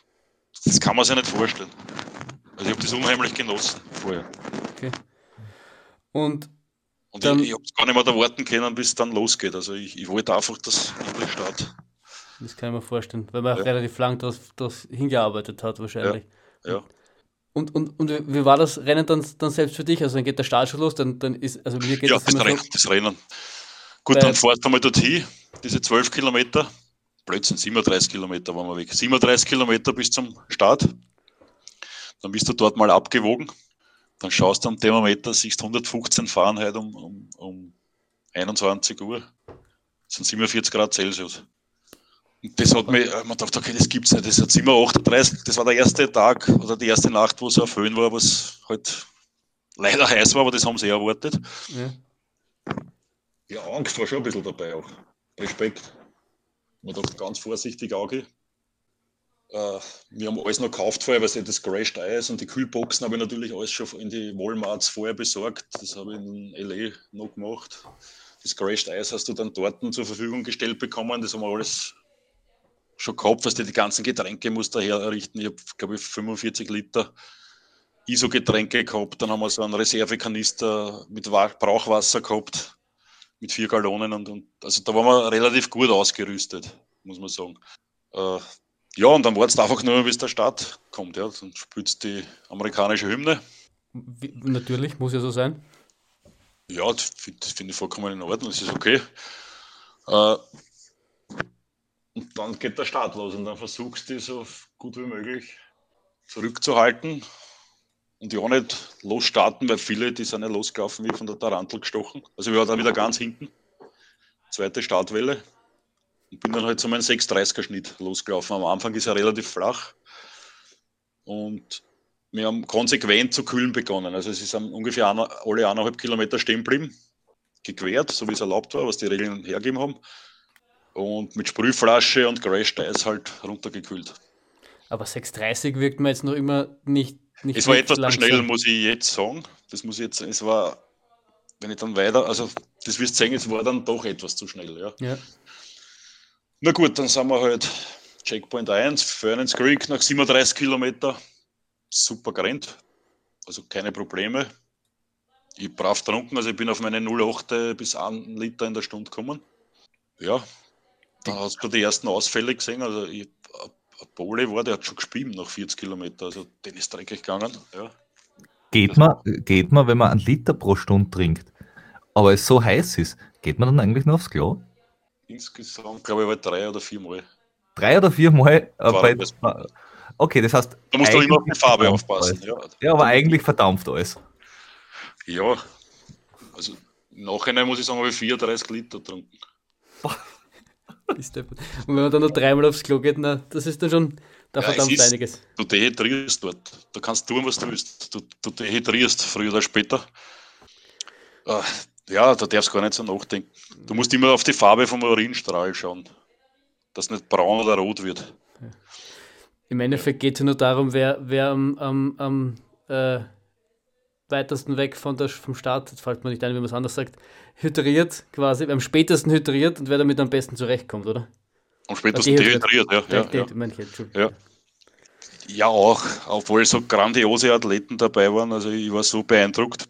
das kann man sich nicht vorstellen. Also ich habe das unheimlich genossen vorher. Okay. Und, Und ich, ich habe es gar nicht mehr da warten können, bis es dann losgeht. Also ich, ich wollte einfach, dass endlich startet. Das kann ich mir vorstellen, weil man ja. relativ lang darauf hingearbeitet hat wahrscheinlich. Ja. ja. Und, und, und wie war das Rennen dann, dann selbst für dich? Also dann geht der Start schon los, dann, dann ist, also mir geht ja, das, das, Rennen, so, das Rennen. Gut, dann fährst du mal dorthin, diese 12 Kilometer, plötzlich 37 Kilometer waren wir weg. 37 Kilometer bis zum Start. Dann bist du dort mal abgewogen. Dann schaust du am Thermometer, siehst 115 Fahrenheit um, um, um 21 Uhr. Das sind 47 Grad Celsius. Und das hat mich, man dachte, okay, das gibt's nicht. Das hat immer 38, das war der erste Tag oder die erste Nacht, wo es so Föhn war, was halt leider heiß war, aber das haben sie eh erwartet. Ja. ja, Angst war schon ein bisschen dabei auch. Respekt. Man dachte ganz vorsichtig Auge. Äh, wir haben alles noch gekauft vorher, weil das Crashed Eis und die Kühlboxen habe ich natürlich alles schon in die Walmarts vorher besorgt. Das habe ich in LA noch gemacht. Das Crashed Eis hast du dann dort zur Verfügung gestellt bekommen. Das haben wir alles schon gehabt, was die, die ganzen Getränke muss daher errichten. Ich habe, glaube ich, 45 Liter ISO-Getränke gehabt. Dann haben wir so einen Reservekanister mit Brauchwasser gehabt, mit vier Gallonen. Und, und, also da waren wir relativ gut ausgerüstet, muss man sagen. Äh, ja, und dann wartet einfach nur, bis der Start kommt. Ja. Dann spielt die amerikanische Hymne. Wie, natürlich, muss ja so sein. Ja, das finde find ich vollkommen in Ordnung, das ist okay. Äh, und dann geht der Start los und dann versuchst du so gut wie möglich zurückzuhalten und ja nicht losstarten, weil viele, die sind ja losgelaufen wie von der Tarantel gestochen. Also wir waren dann wieder ganz hinten. Zweite Startwelle. Und bin dann halt so meinen 630er Schnitt losgelaufen. Am Anfang ist er relativ flach. Und wir haben konsequent zu kühlen begonnen. Also es ist ungefähr alle eineinhalb Kilometer stehen geblieben, gequert, so wie es erlaubt war, was die Regeln hergeben haben und mit Sprühflasche und Crash Eis halt runtergekühlt. Aber 6,30 wirkt mir jetzt noch immer nicht. nicht es war etwas zu schnell, muss ich jetzt sagen. Das muss ich jetzt, es war, wenn ich dann weiter, also das wirst du sehen, es war dann doch etwas zu schnell. Ja. ja. Na gut, dann sind wir halt Checkpoint 1, Furnace Creek nach 37 Kilometer. Super gerannt, also keine Probleme. Ich brav trunken, also ich bin auf meine 0,8 bis 1 Liter in der Stunde gekommen. Ja, dann hast du die ersten Ausfälle gesehen. Also ich, ein Pole war, der hat schon gespielt nach 40 Kilometern. Also den ist dreckig gegangen. Ja. Geht, man, geht man, wenn man einen Liter pro Stunde trinkt, aber es so heiß ist, geht man dann eigentlich noch aufs Klo? Insgesamt glaube ich war drei oder vier Mal. Drei oder vier Mal? Bei, okay, das heißt. Da musst du immer auf die Farbe aufpassen. Ja. ja, aber eigentlich verdampft alles. Ja, also im Nachhinein muss ich sagen, habe ich 34 Liter getrunken. Und wenn man dann noch dreimal aufs Klo geht, na, das ist dann schon, da ja, verdammt ist, einiges. Du dehydrierst dort. Du kannst tun, was du willst. Du, du dehydrierst früher oder später. Uh, ja, da darfst du gar nicht so nachdenken. Du musst immer auf die Farbe vom Urinstrahl schauen, dass nicht braun oder rot wird. Im Endeffekt geht es nur darum, wer, wer am, am, am äh, weitesten weg von der, vom Start, jetzt fällt mir nicht ein, wie man es anders sagt, hydriert quasi, am spätesten hydriert und wer damit am besten zurechtkommt, oder? Am spätesten dehydriert, ja. Ja, ja. ja. ja, auch, obwohl so grandiose Athleten dabei waren, also ich war so beeindruckt.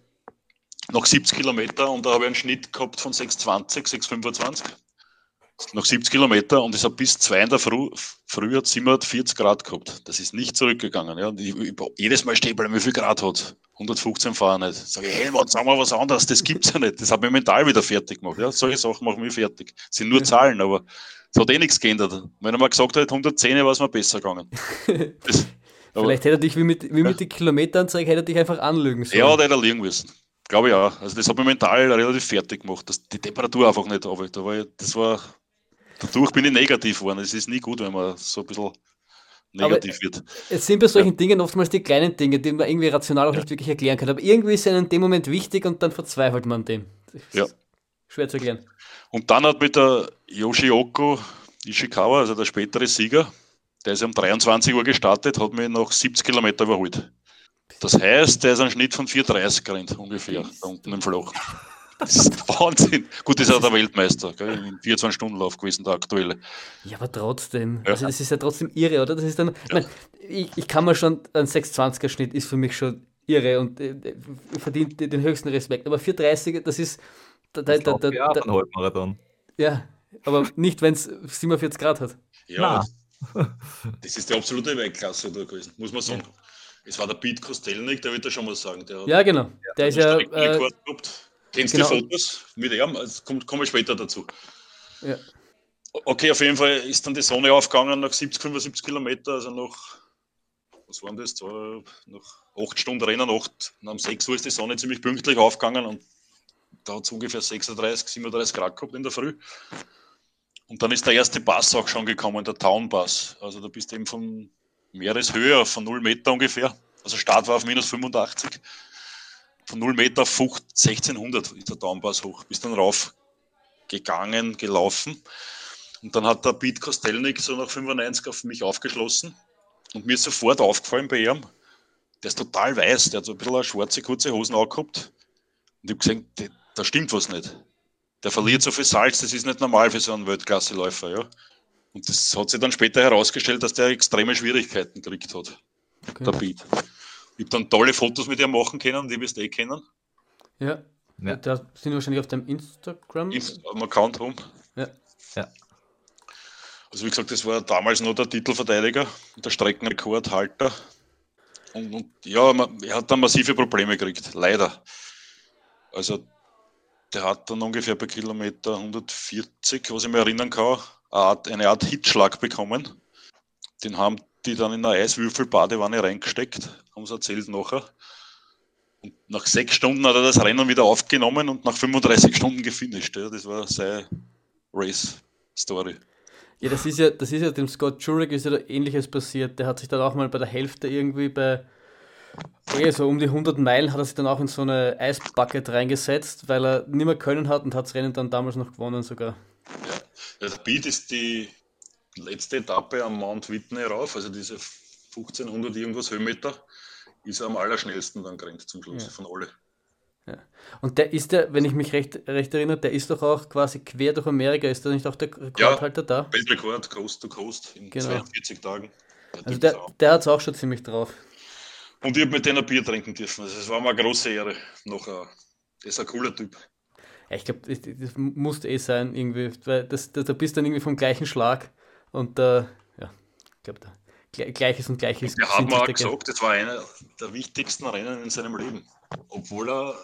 Noch 70 Kilometer und da habe ich einen Schnitt gehabt von 6,20, 6,25 noch 70 Kilometer und es hat bis 2 in der Früh, Früh hat 740 Grad gehabt. Das ist nicht zurückgegangen. Ja. Ich, ich, jedes Mal stehen bleiben, wie viel Grad hat. 115 fahren nicht. Sag ich, hey, sagen wir was anderes, das gibt es ja nicht. Das hat mich mental wieder fertig gemacht. Ja. Solche Sachen machen mich fertig. Das sind nur Zahlen, aber es hat eh nichts geändert. Wenn er mal gesagt hat, 110 war es mir besser gegangen. [laughs] Das, Vielleicht hätte er dich wie mit, wie mit ja. den Kilometeranzeige, hätte er dich einfach anlügen sollen. Ja, oder hätte er liegen müssen. Glaube ich auch. Also das hat mich mental relativ fertig gemacht, dass die Temperatur einfach nicht runter. Das war dadurch bin ich negativ geworden. Es ist nie gut, wenn man so ein bisschen negativ aber wird. Es sind bei solchen ja. Dingen oftmals die kleinen Dinge, die man irgendwie rational auch ja. nicht wirklich erklären kann. Aber irgendwie ist es in dem Moment wichtig und dann verzweifelt man an dem. Ja. Schwer zu erklären. Und dann hat mit der Yoshioko Ishikawa, also der spätere Sieger, der ist um 23 Uhr gestartet, hat mich nach 70 Kilometer überholt. Das heißt, der ist ein Schnitt von 4,30 gerannt, ungefähr, da unten im Floch. Das ist [laughs] Wahnsinn. Gut, das ist auch der Weltmeister, gell? im 24-Stunden-Lauf gewesen, der aktuelle. Ja, aber trotzdem. Ja. Also das ist ja trotzdem irre, oder? Das ist dann, ja. ich, mein, ich, ich, kann mal schon, ein 620er-Schnitt ist für mich schon irre und äh, verdient den höchsten Respekt. Aber 430er, das ist. Da, da, da, da, da, da Halbmarathon. Ja, aber nicht, wenn es 47 Grad hat. Ja, [laughs] das ist die absolute Weltklasse da gewesen, muss man sagen. Es war der Pete Kostelnik, der wird ja schon mal sagen. Der ja, genau. Der ist ja. Äh, Kennst du genau. die Fotos mit ihm? Also kommen komm später dazu. Ja. Okay, auf jeden Fall ist dann die Sonne aufgegangen nach 70, 75 Kilometer, also nach, was waren das, zwei, nach acht Stunden Rennen, acht, und um 6 Uhr ist die Sonne ziemlich pünktlich aufgegangen und da hat es ungefähr 36, 37 Grad gehabt in der Früh. Und dann ist der erste Pass auch schon gekommen, der Town Pass. Also da bist du eben von Meereshöhe von 0 Meter ungefähr. Also Start war auf minus 85 von 0 Meter auf 1600 ist der Downpass hoch, bis dann rauf gegangen, gelaufen. Und dann hat der Pete Kostelnik so nach 95 auf mich aufgeschlossen und mir ist sofort aufgefallen bei ihm, der ist total weiß, der hat so ein bisschen eine schwarze, kurze Hosen angehabt. Und ich habe gesehen, da stimmt was nicht. Der verliert so viel Salz, das ist nicht normal für so einen Weltklasseläufer, ja. Und das hat sich dann später herausgestellt, dass der extreme Schwierigkeiten gekriegt hat, okay. der Pete. Ich habe dann tolle Fotos mit ihr machen können, die wirst du eh kennen. Ja. ja. Da sind wahrscheinlich auf deinem Instagram. Inst am Account rum. Ja. ja. Also wie gesagt, das war damals noch der Titelverteidiger, der Streckenrekordhalter. Und, und ja, man, er hat dann massive Probleme gekriegt, leider. Also der hat dann ungefähr bei Kilometer 140, was ich mir erinnern kann, eine Art, eine Art Hitschlag bekommen. Den haben die dann in eine Eiswürfelbadewanne reingesteckt, haben sie erzählt nachher. Und nach sechs Stunden hat er das Rennen wieder aufgenommen und nach 35 Stunden gefinisht. Ja. Das war seine Race-Story. Ja, das ist ja, das ist ja dem Scott Jurek ist ja ähnliches passiert. Der hat sich dann auch mal bei der Hälfte irgendwie bei eh, so um die 100 Meilen hat er sich dann auch in so eine Eisbucket reingesetzt, weil er nicht mehr können hat und hat das Rennen dann damals noch gewonnen sogar. Ja, das Beat ist die letzte Etappe am Mount Whitney rauf, also diese 1500 irgendwas Höhenmeter, ist er am allerschnellsten dann gerannt zum Schluss ja. von alle. Ja. Und der ist der, wenn ich mich recht, recht erinnere, der ist doch auch quasi quer durch Amerika, ist da nicht auch der Rekordhalter ja, da? Weltrekord, Coast to Coast in genau. 42 Tagen. Der also der, der hat es auch schon ziemlich drauf. Und ich habe mit denen ein Bier trinken dürfen. Also es war mir eine große Ehre. Noch ein, ist ein cooler Typ. Ja, ich glaube, das, das muss eh sein, irgendwie, weil das, das, da bist du dann irgendwie vom gleichen Schlag. Und äh, ja, ich glaube, Gleiches und Gleiches. Der hat mal gesagt, das war einer der wichtigsten Rennen in seinem Leben. Obwohl er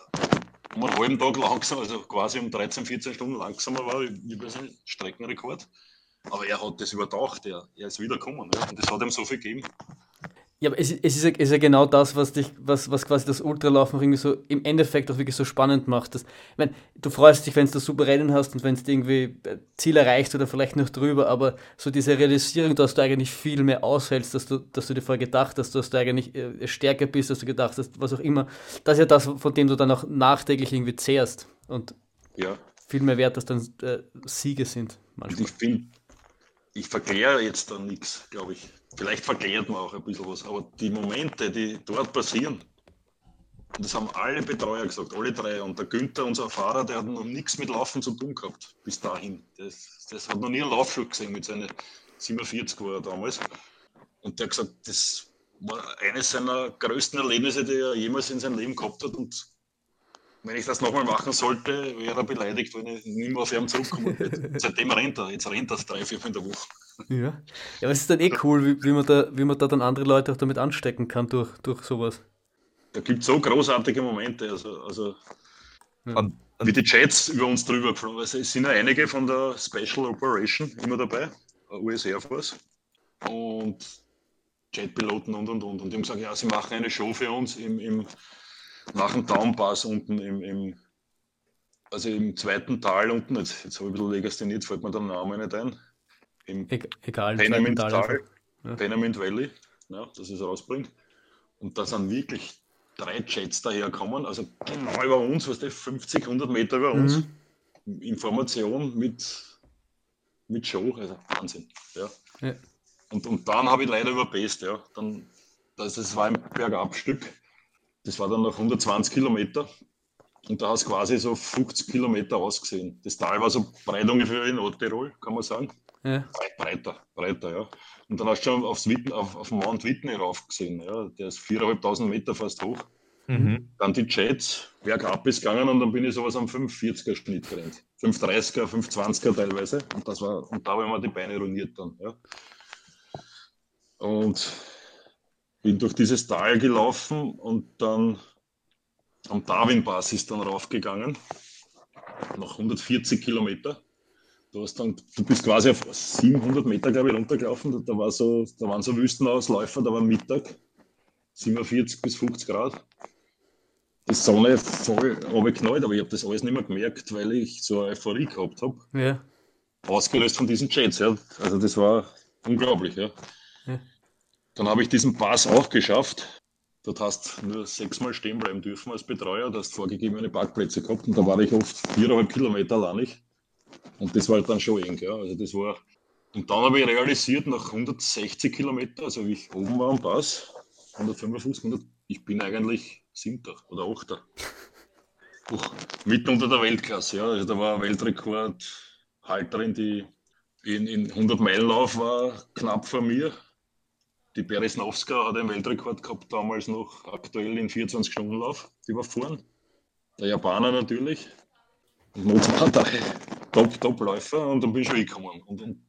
um einen halben Tag langsam, also quasi um 13, 14 Stunden langsamer war, wie bei seinem Streckenrekord. Aber er hat das überdacht, er, er ist wiedergekommen. Ja, und das hat ihm so viel gegeben. Ja, aber es, es ist, ja, ist ja genau das, was dich, was, was quasi das Ultralaufen irgendwie so im Endeffekt auch wirklich so spannend macht. Das, ich meine, du freust dich, wenn du super Rennen hast und wenn du irgendwie äh, Ziel erreichst oder vielleicht noch drüber, aber so diese Realisierung, dass du eigentlich viel mehr aushältst, dass du, dass du dir vorher gedacht hast, dass du eigentlich äh, stärker bist, dass du gedacht hast, was auch immer, das ist ja das, von dem du dann auch nachträglich irgendwie zehrst und ja. viel mehr wert, dass dann äh, Siege sind. Manchmal. Ich finde, ich verkläre jetzt da nichts, glaube ich. Vielleicht verklärt man auch ein bisschen was, aber die Momente, die dort passieren, das haben alle Betreuer gesagt, alle drei. Und der Günther, unser Fahrer, der hat noch nichts mit Laufen zu tun gehabt, bis dahin. Das, das hat noch nie einen Laufschuh gesehen mit seinen 47 war er damals. Und der hat gesagt, das war eines seiner größten Erlebnisse, die er jemals in seinem Leben gehabt hat. Und wenn ich das nochmal machen sollte, wäre er beleidigt, wenn ich nicht mehr auf ihn zurückkomme. [laughs] Seitdem rennt er, jetzt rennt er drei, vier, fünf in der Woche. Ja, ja aber es ist dann eh cool, wie, wie, man da, wie man da dann andere Leute auch damit anstecken kann durch, durch sowas. Da gibt es so großartige Momente, also, also ja. wie die Chats über uns drüber geflogen. Also es sind ja einige von der Special Operation immer dabei, US Air Force und Jetpiloten und und und. Und die haben gesagt, ja, sie machen eine Show für uns im, im nach dem Downpass unten im, im, also im zweiten Tal unten, jetzt, jetzt habe ich ein bisschen legastheniert, fällt mir der Name nicht ein. Im e egal, Penament Tal, ja. Penament Valley, ja, dass es rausbringt. Und da sind wirklich drei Jets daherkommen, also genau über uns, was der 50, 100 Meter über uns. Mhm. Information mit, mit Show, also Wahnsinn. Ja. ja. Und, und dann habe ich leider überpest, ja. Dann, das, das war ein Bergabstück das war dann noch 120 Kilometer. Und da hast du quasi so 50 Kilometer ausgesehen. Das Tal war so breit ungefähr wie in Nordtirol, kann man sagen. Ja. Breiter, breiter, ja. Und dann hast du schon aufs Witten, auf, auf Mount Whitney raufgesehen. Ja. Der ist 4.500 Meter fast hoch. Mhm. Dann die Jets, bergab ist gegangen und dann bin ich sowas am 45er Schnitt gerannt. 530er, 520er teilweise. Und das war, und da haben wir die Beine ruiniert dann. Ja. Und bin durch dieses Tal gelaufen und dann am Darwin-Pass ist dann raufgegangen. Noch 140 Kilometer. Du, hast dann, du bist quasi auf 700 Meter, glaube ich, runtergelaufen. Da, war so, da waren so Wüstenausläufer, da war Mittag, 47 bis 50 Grad. Die Sonne voll runtergeknallt, aber ich habe das alles nicht mehr gemerkt, weil ich so eine Euphorie gehabt habe. Ja. Ausgelöst von diesen Jets. Ja. Also das war unglaublich. Ja. Ja. Dann habe ich diesen Pass auch geschafft. Dort hast du nur sechsmal stehen bleiben dürfen als Betreuer. Du hast vorgegebene Parkplätze gehabt und da war ich oft viereinhalb Kilometer alleinig. Und das war dann schon eng. Ja. Also das war und dann habe ich realisiert, nach 160 Kilometern, also wie ich oben war am Pass, 155, 100, ich bin eigentlich Siebter oder Achter. Puh, mitten unter der Weltklasse. Ja. Also da war Weltrekordhalterin, die in, in 100 Meilenlauf war knapp vor mir. Die Beresnowska hat einen Weltrekord gehabt, damals noch aktuell in 24-Stunden-Lauf. Die war vorn. Der Japaner natürlich. Und Mozart Top-Top-Läufer und dann bin ich schon gekommen. Und, und,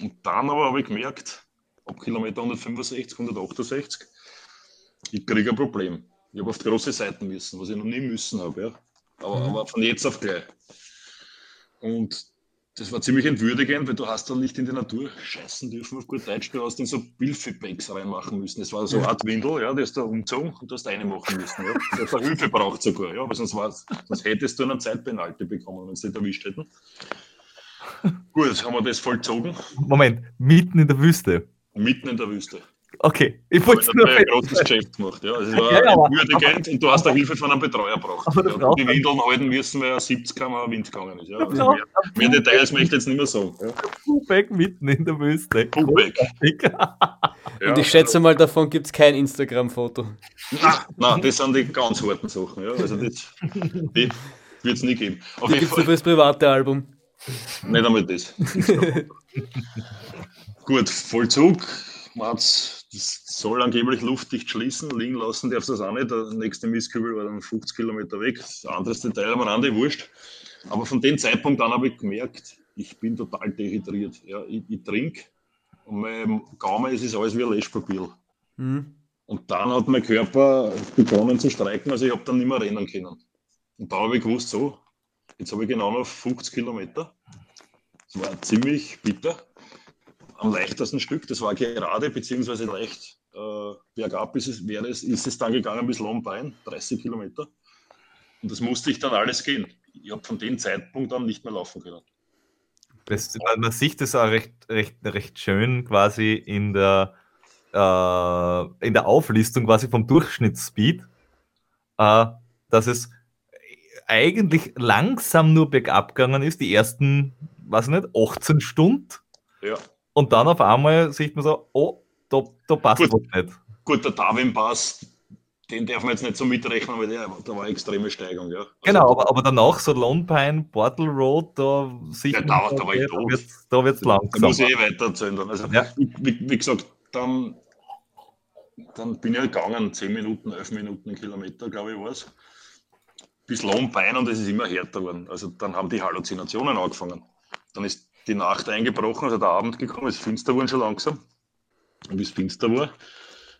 und dann aber habe ich gemerkt, ab Kilometer 165, 168, ich kriege ein Problem. Ich habe auf die große Seiten müssen, was ich noch nie müssen habe. Ja. Aber, Mhm. aber von jetzt auf gleich. Und das war ziemlich entwürdigend, weil du hast dann nicht in die Natur scheißen dürfen auf gut Deutsch, du hast in so Bilfebags reinmachen müssen. Das war so eine Art Windel, ja, die hast du umgezogen und du hast eine machen müssen. Ja. Du hast Hilfe braucht sogar, ja, aber sonst, war's, sonst hättest du einen Zeitpenalty bekommen, wenn sie nicht erwischt hätten. Gut, haben wir das vollzogen, Moment, mitten in der Wüste. mitten in der Wüste. Okay, ich wollte es nur ich ein großes Geschäft gemacht. Ja. Also es war Ja, ja, aber- entwürdigend und du hast da Hilfe von einem Betreuer braucht. Ja, brauchst die Windeln halten müssen, weil 70 km Wind gegangen ist. Ja. Also mehr, mehr Details möchte ich jetzt nicht mehr sagen. Ja. Mitten in der Wüste. Ja. Und ich schätze mal, davon gibt es kein Instagram-Foto. Nein, nein, das sind die ganz harten Sachen. Ja. Also das die wird es nie geben. Auf Die gibt es nur fürs private Album. nicht einmal das. [laughs] Gut, Vollzug. Mats, das soll angeblich luftdicht schließen. Liegen lassen darfst du das auch nicht. Der nächste Mistkübel war dann 50 Kilometer weg. Das anderes Detail am Rande, wurscht. Aber von dem Zeitpunkt an habe ich gemerkt, ich bin total dehydriert. Ja, ich, ich trinke und mein Gaumen ist es alles wie ein Löschpapier. Mhm. Und dann hat mein Körper begonnen zu streiken, also ich habe dann nicht mehr rennen können. Und da habe ich gewusst, so, jetzt habe ich genau noch 50 Kilometer. Das war ziemlich bitter. Am leichtesten Stück, das war gerade, beziehungsweise leicht äh, bergab ist es, wäre es, ist es dann gegangen bis Lombein, 30 Kilometer. Und das musste ich dann alles gehen. Ich habe von dem Zeitpunkt an nicht mehr laufen können. Das, man, man sieht das auch recht, recht, recht schön quasi in der, äh, in der Auflistung quasi vom Durchschnittsspeed, äh, dass es eigentlich langsam nur bergab gegangen ist, die ersten, weiß ich nicht, 18 Stunden. Ja. Und dann auf einmal sieht man so, oh, da, da passt Gut. was nicht. Gut, der Darwin-Pass, den darf man jetzt nicht so mitrechnen, weil der, da war eine extreme Steigung. Ja. Also Genau, aber, aber danach so Lone Pine, Portal Road, da sieht man, da- da ich da tot. wird's, da wird's Da muss ich langsam. eh weiter erzählen. Dann. Also, Ja. wie, wie, gesagt, dann, dann bin ich halt gegangen, 10 Minuten, 11 Minuten, ein Kilometer, glaube ich, war es. Bis Lohnbein und es ist immer härter geworden. Also dann haben die Halluzinationen angefangen. Dann ist die Nacht eingebrochen, also der Abend gekommen, es ist finster geworden schon langsam. Und wie es finster war,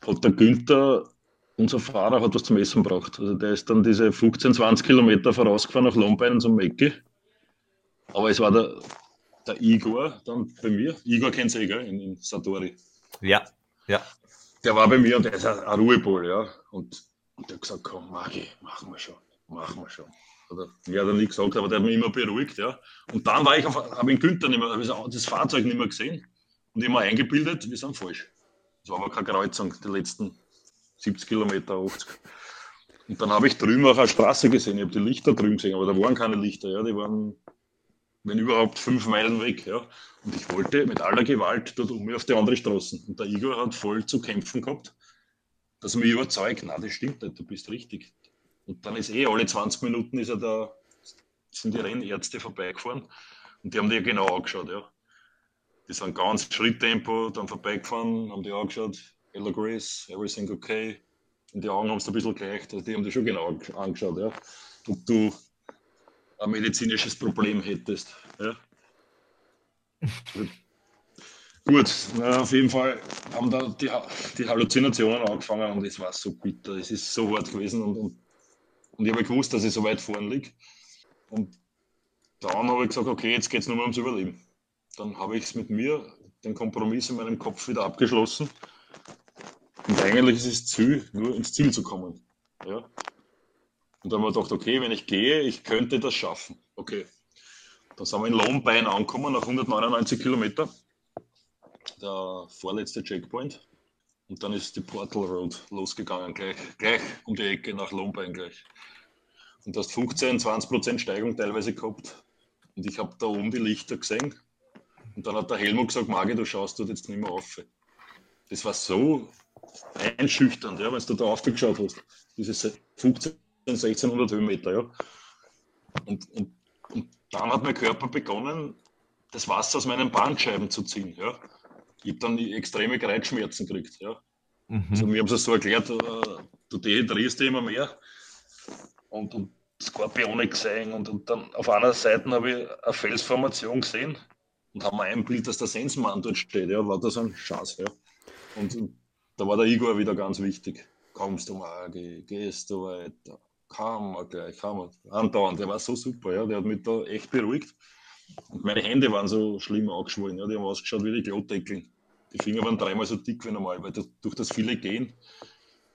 hat der Günther, unser Fahrer, hat was zum Essen gebraucht. Also der ist dann diese 15, 20 Kilometer vorausgefahren nach Lohnbein zum Mecki. Aber es war der, der Igor dann bei mir. Igor kennt ihr, gell, in, in Satori. Ja, ja. Der war bei mir und der ist ein ein Ruhepol, ja. Und, und der hat gesagt, komm, Magi, machen wir schon, machen wir schon. Hat er, mir hat er nie gesagt, aber der hat mich immer beruhigt, ja. Und dann war ich auf, habe ich Günther nicht mehr, habe das Fahrzeug nicht mehr gesehen und immer eingebildet, wir sind falsch. Es war aber keine Kreuzung, die letzten 70 Kilometer, 80. Und dann habe ich drüben auch eine Straße gesehen, ich habe die Lichter drüben gesehen, aber da waren keine Lichter, ja, die waren, wenn überhaupt, fünf Meilen weg, ja. Und ich wollte mit aller Gewalt dort um mich auf die andere Straße. Und der Igor hat voll zu kämpfen gehabt, dass er mich überzeugt, na, das stimmt nicht, du bist richtig. Und dann ist eh alle 20 Minuten ist er da, sind die Rennärzte vorbeigefahren und die haben die genau angeschaut, ja. Die sind ganz Schritttempo, dann vorbeigefahren, haben die angeschaut, Ella Grace, everything okay. Und die Augen haben es ein bisschen gleich, also die haben die schon genau angeschaut, ja. Ob du ein medizinisches Problem hättest. Ja. [laughs] Gut, na, auf jeden Fall haben da die, die Halluzinationen angefangen und es war so bitter, es ist so hart gewesen und, und, und ich habe gewusst, dass ich so weit vorne liege. Und dann habe ich gesagt, okay, jetzt geht es nur mehr ums Überleben. Dann habe ich es mit mir, den Kompromiss in meinem Kopf wieder abgeschlossen. Und eigentlich ist es Ziel, nur ins Ziel zu kommen. Ja. Und dann haben wir gedacht, okay, wenn ich gehe, ich könnte das schaffen. Okay. Dann sind wir in Lohnbein angekommen nach 199 Kilometer der vorletzte Checkpoint. Und dann ist die Portal Road losgegangen, gleich, gleich um die Ecke nach Lombein gleich. Und du hast 15, 20 Prozent Steigung teilweise gehabt. Und ich habe da oben die Lichter gesehen. Und dann hat der Helmut gesagt, Magi, du schaust dort jetzt nicht mehr auf. Das war so einschüchternd, ja, wenn du da aufgeschaut hast. Diese 15, 1600 Höhenmeter, ja. Und, und, und dann hat mein Körper begonnen, das Wasser aus meinen Bandscheiben zu ziehen, ja ich habe dann extreme Kreuzschmerzen gekriegt. Ja. Mhm. Also mir haben es so erklärt, äh, du dehydrierst immer mehr und, und Skorpione gesehen und, und dann auf einer Seite habe ich eine Felsformation gesehen und habe mir ein Bild, dass der Sensenmann dort steht. Ja, war das ein Schatz. Ja. Und, und, da war der Igor wieder ganz wichtig. Kommst du mal, gehst du weiter, kann man gleich, kann man. Andauernd, der war so super, ja, der hat mich da echt beruhigt. Und meine Hände waren so schlimm angeschwollen, ja, die haben ausgeschaut wie die Klotdeckeln. Die Finger waren dreimal so dick wie normal, weil durch das viele Gehen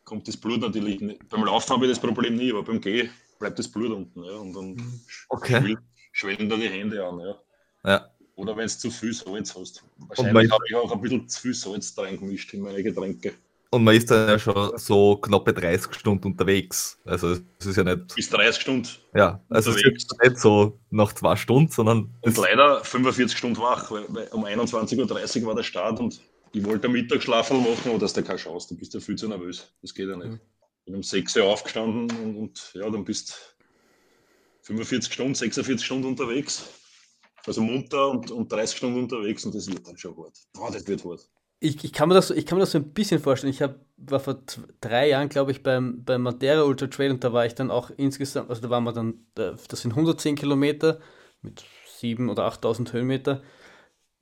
kommt das Blut natürlich nicht. Beim Laufen habe ich das Problem nie, aber beim Gehen bleibt das Blut unten. Ja, und dann okay. schwellen da die Hände an. Ja. ja. Oder wenn du zu viel Salz hast. Wahrscheinlich habe ich auch ein bisschen zu viel Salz reingemischt in meine Getränke. Und man ist dann ja schon so knappe 30 Stunden unterwegs. Also es ist ja nicht. Bis 30 Stunden. Ja, also unterwegs. es ist nicht so nach zwei Stunden, sondern. Und leider 45 Stunden wach, weil, weil um 21.30 Uhr war der Start und ich wollte Mittagsschlafen machen, aber dass du keine Chance, du bist ja viel zu nervös. Das geht ja nicht. Mhm. Ich bin um 6 Uhr aufgestanden und, und ja, dann bist 45 Stunden, 46 Stunden unterwegs. Also munter und, und 30 Stunden unterwegs und das wird dann schon hart. Boah, das wird hart ich, ich, kann mir das, ich kann mir das so ein bisschen vorstellen. Ich hab, war vor drei Jahren, glaube ich, beim, beim Madeira Ultra Trail und da war ich dann auch insgesamt, also da waren wir dann, das sind 110 Kilometer mit 7.000 oder 8.000 Höhenmeter.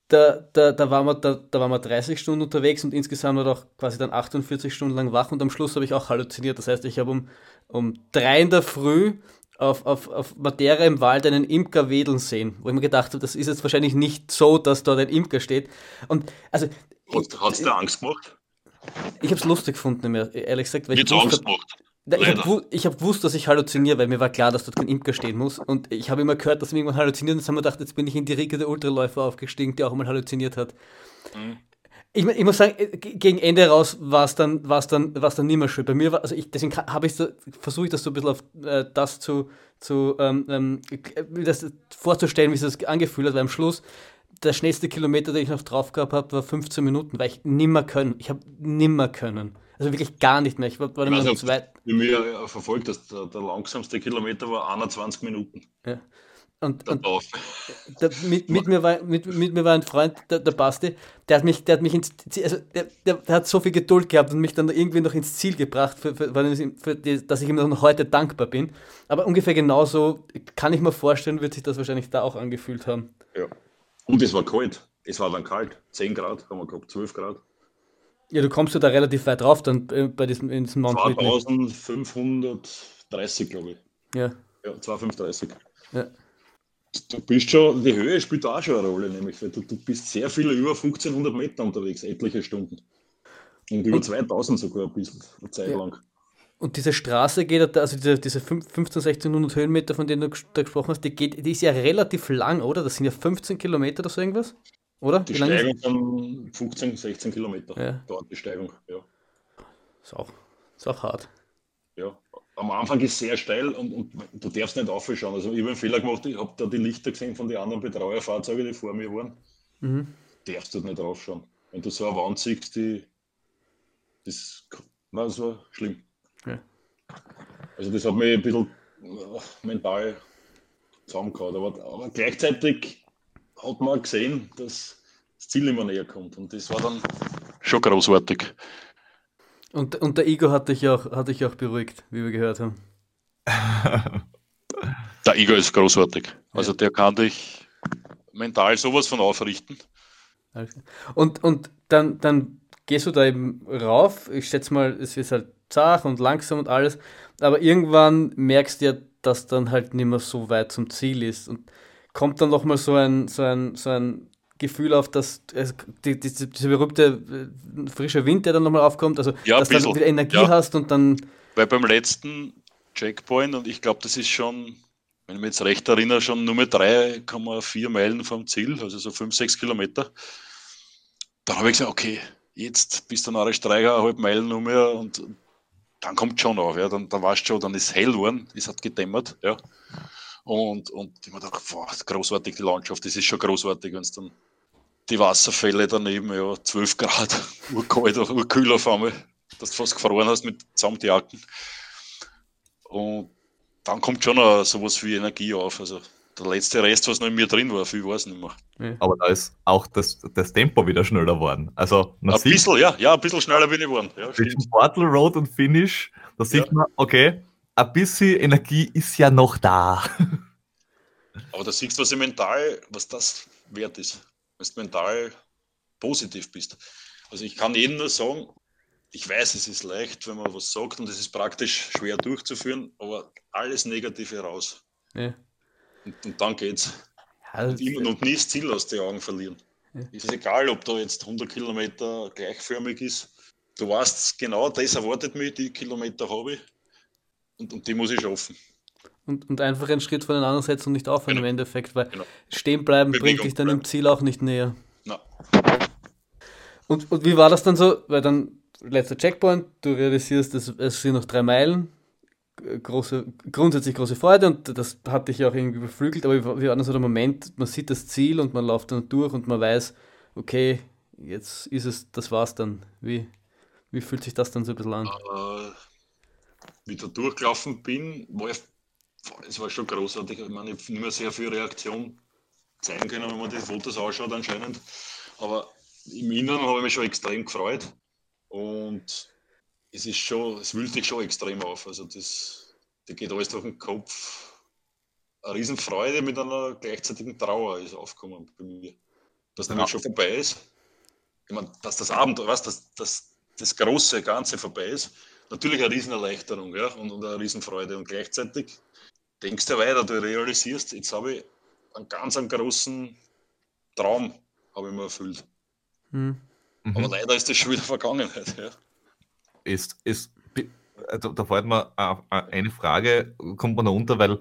Da, da, da, waren wir, da, da waren wir 30 Stunden unterwegs und insgesamt war auch quasi dann 48 Stunden lang wach und am Schluss habe ich auch halluziniert. Das heißt, ich habe um, um drei in der Früh auf, auf, auf Madeira im Wald einen Imker wedeln sehen, wo ich mir gedacht habe, das ist jetzt wahrscheinlich nicht so, dass dort ein Imker steht. Und also hat es dir Angst gemacht? Ich habe es lustig gefunden, ehrlich gesagt. Weil Jetzt ich Angst gemacht. Ich habe hab gewusst, dass ich halluziniere, weil mir war klar, dass dort kein Imker stehen muss. Und ich habe immer gehört, dass wir irgendwann halluziniert und dann haben wir gedacht, jetzt bin ich in die Riege der Ultraläufer aufgestiegen, die auch einmal halluziniert hat. Mhm. Ich, ich, muss sagen, äh, gegen Ende raus war es dann, war's dann, war's dann nicht mehr schön. Bei mir war, also ich, deswegen habe ich so, versuche ich das so ein bisschen auf äh, das zu, zu ähm, ähm, das vorzustellen, wie es sich angefühlt hat, weil am Schluss der schnellste Kilometer, den ich noch drauf gehabt habe, war 15 Minuten, weil ich nimmer können. Ich habe nimmer können. Also wirklich gar nicht mehr. Ich war, war ich weiß, zu weit. Wie mir verfolgt hast, der, der, langsamste Kilometer war 21 Minuten. Ja. Und, und der, mit, mit, mir war, mit, mit mir war ein Freund, der, der Basti, der hat mich, der hat mich ins also der, der, der, hat so viel Geduld gehabt und mich dann irgendwie noch ins Ziel gebracht, für, für, für die, dass ich ihm noch heute dankbar bin. Aber ungefähr genauso kann ich mir vorstellen, wird sich das wahrscheinlich da auch angefühlt haben. Ja. Und es war kalt. Es war dann kalt. 10 Grad haben wir gehabt, 12 Grad. Ja, du kommst ja da relativ weit drauf dann äh, bei diesem, in diesem Mount 2530, glaube ich. Ja. Ja, 2530. Ja. Du bist schon, die Höhe spielt auch schon eine Rolle, nämlich, weil du, du bist sehr viele über 1500 Meter unterwegs, etliche Stunden. Und über 2000 sogar ein bisschen, eine Zeit ja. lang. Und diese Straße geht, also diese, diese 15, 1600 Höhenmeter, von denen du da gesprochen hast, die, geht, die ist ja relativ lang, oder? Das sind ja 15 Kilometer oder so irgendwas, oder? Die Steigung von 15, 16 Kilometer ja. dauert die Steigung, ja. Ist auch, ist auch hart. Ja, am Anfang ist es sehr steil und, und du darfst nicht aufschauen. Also ich habe einen Fehler gemacht, ich habe da die Lichter gesehen von den anderen Betreuerfahrzeugen, die vor mir waren. Mhm. Darfst du nicht raufschauen. Wenn du so eine Wand siehst, die das, na, das war schlimm. Ja. Also das hat mich ein bisschen äh, mental zusammengehauen. Aber, aber gleichzeitig hat man gesehen, dass das Ziel immer näher kommt. Und das war dann schon großartig. Und, und der Ego hat dich, auch, hat dich auch beruhigt, wie wir gehört haben. [laughs] der Ego ist großartig. Also der kann dich mental sowas von aufrichten. Und, und dann, dann gehst du da eben rauf. Ich schätze mal, es ist halt zart und langsam und alles. Aber irgendwann merkst du ja, dass dann halt nicht mehr so weit zum Ziel ist. Und kommt dann nochmal so ein, so, ein, so ein Gefühl auf, dass es, die, die, dieser berühmte äh, frische Wind, der dann nochmal aufkommt, also ja, dass du wieder Energie ja. hast und dann. Weil beim letzten Checkpoint, und ich glaube, das ist schon, wenn ich mich jetzt recht erinnere, schon nur mit 3,4 Meilen vom Ziel, also so 5, 6 Kilometer. Dann habe ich gesagt, okay, jetzt bist du einer Streicherhalb Meilen nur mehr und dann kommt schon auf, ja, dann, dann warst du schon, dann ist hell geworden, es hat gedämmert, ja. Und, und ich mir gedacht, boah, großartig die Landschaft, das ist schon großartig, wenn es dann die Wasserfälle daneben, ja, 12 Grad, [laughs] urkalt, urkühl auf einmal, dass du fast gefroren hast mit Samtjacken. Und dann kommt schon noch sowas wie Energie auf. Also der letzte Rest, was noch in mir drin war, viel war es nicht mehr. Aber da ist auch das, das Tempo wieder schneller geworden. Also ein sieht, bisschen, ja, ja, ein bisschen schneller bin ich geworden. Ja, zwischen Portal Road und Finish, da ja. sieht man, okay, ein bisschen Energie ist ja noch da. Aber da siehst du, was mental, was das wert ist. Wenn du mental positiv bist. Also ich kann jedem nur sagen, ich weiß, es ist leicht, wenn man was sagt und es ist praktisch schwer durchzuführen, aber alles Negative raus. Ja. Und, und, dann geht's. Ja, und, immer, und nie das Ziel aus den Augen verlieren. Ja. Es ist egal, ob da jetzt 100 Kilometer gleichförmig ist. Du weißt genau, das erwartet mich, die Kilometer habe ich. Und, und die muss ich schaffen. Und, und einfach einen Schritt von den anderen setzen und nicht aufhören genau. im Endeffekt, weil genau. stehen bleiben Bewegung bringt dich dann bleiben. im Ziel auch nicht näher. No. Und, und wie war das dann so? Weil dann letzter Checkpoint, du realisierst, es, es sind noch drei Meilen, große, grundsätzlich große Freude und das hat dich auch irgendwie beflügelt, aber wie war dann so der Moment, man sieht das Ziel und man läuft dann durch und man weiß, okay, jetzt ist es, das war's dann. Wie, wie fühlt sich das dann so ein bisschen an? Uh, wie da durchgelaufen bin, war ich, es war schon großartig. Ich meine, ich habe nicht mehr sehr viel Reaktion zeigen können, wenn man die Fotos ausschaut anscheinend. Aber im Inneren habe ich mich schon extrem gefreut. Und es ist schon, es wühlt dich schon extrem auf. Also das, da geht alles durch den Kopf. Eine Riesenfreude mit einer gleichzeitigen Trauer ist aufgekommen bei mir. Dass damit ja. schon vorbei ist. Ich meine, dass das Abenteuer, was, dass, dass das große Ganze vorbei ist. Natürlich eine Riesenerleichterung ja, und, und eine Riesenfreude. Und gleichzeitig denkst du weiter, du realisierst, jetzt habe ich einen ganz einen großen Traum habe ich mir erfüllt. Hm. Mhm. Aber leider ist das schon wieder Vergangenheit. Ja. Ist, ist, also da fällt mir eine Frage, kommt man da unter, weil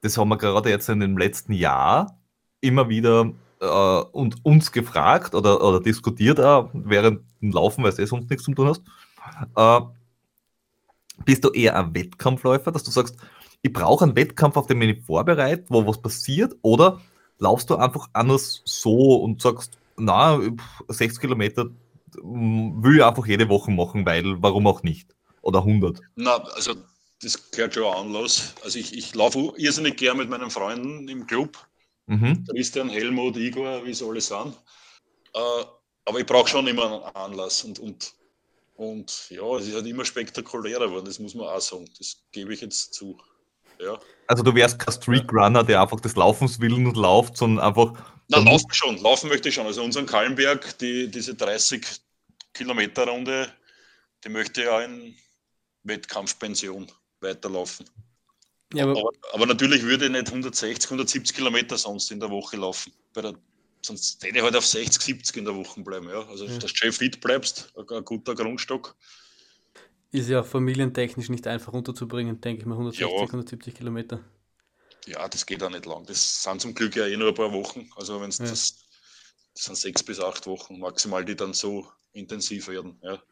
das haben wir gerade jetzt in dem letzten Jahr immer wieder äh, und uns gefragt oder, oder diskutiert, äh, während dem Laufen, weil du eh sonst nichts zu tun hast. Äh, bist du eher ein Wettkampfläufer, dass du sagst, ich brauche einen Wettkampf, auf den ich mich vorbereite, wo was passiert, oder laufst du einfach anders so und sagst, na, 60 Kilometer will ich einfach jede Woche machen, weil warum auch nicht? Oder 100? Na, also das gehört schon Anlass. Also ich, ich laufe irrsinnig gern mit meinen Freunden im Club. Mhm. Christian, Helmut, Igor, wie sie alle sind. Äh, aber ich brauche schon immer einen Anlass. Und, und, und ja, es ist halt immer spektakulärer geworden, das muss man auch sagen. Das gebe ich jetzt zu. Ja. Also du wärst kein Streakrunner, der einfach des Laufens willen und läuft, sondern einfach na, laufen schon, laufen möchte ich schon. Also unseren Kallenberg, die, diese 30 Kilometer Runde, die möchte ja in Wettkampfpension weiterlaufen. Ja, aber, aber, aber, natürlich würde ich nicht 160, 170 Kilometer sonst in der Woche laufen. Der, sonst hätte ich halt auf 60, 70 in der Woche bleiben. Ja. Also, ja. dass du fit bleibst, ein, guter Grundstock. Ist ja auch familientechnisch nicht einfach runterzubringen, denke ich mal, 160, ja. 170 Kilometer. Ja, das geht auch nicht lang. Das sind zum Glück ja eh nur ein paar Wochen. Also wenn es ja. das, das sind sechs bis acht Wochen maximal, die dann so intensiv werden. Ja.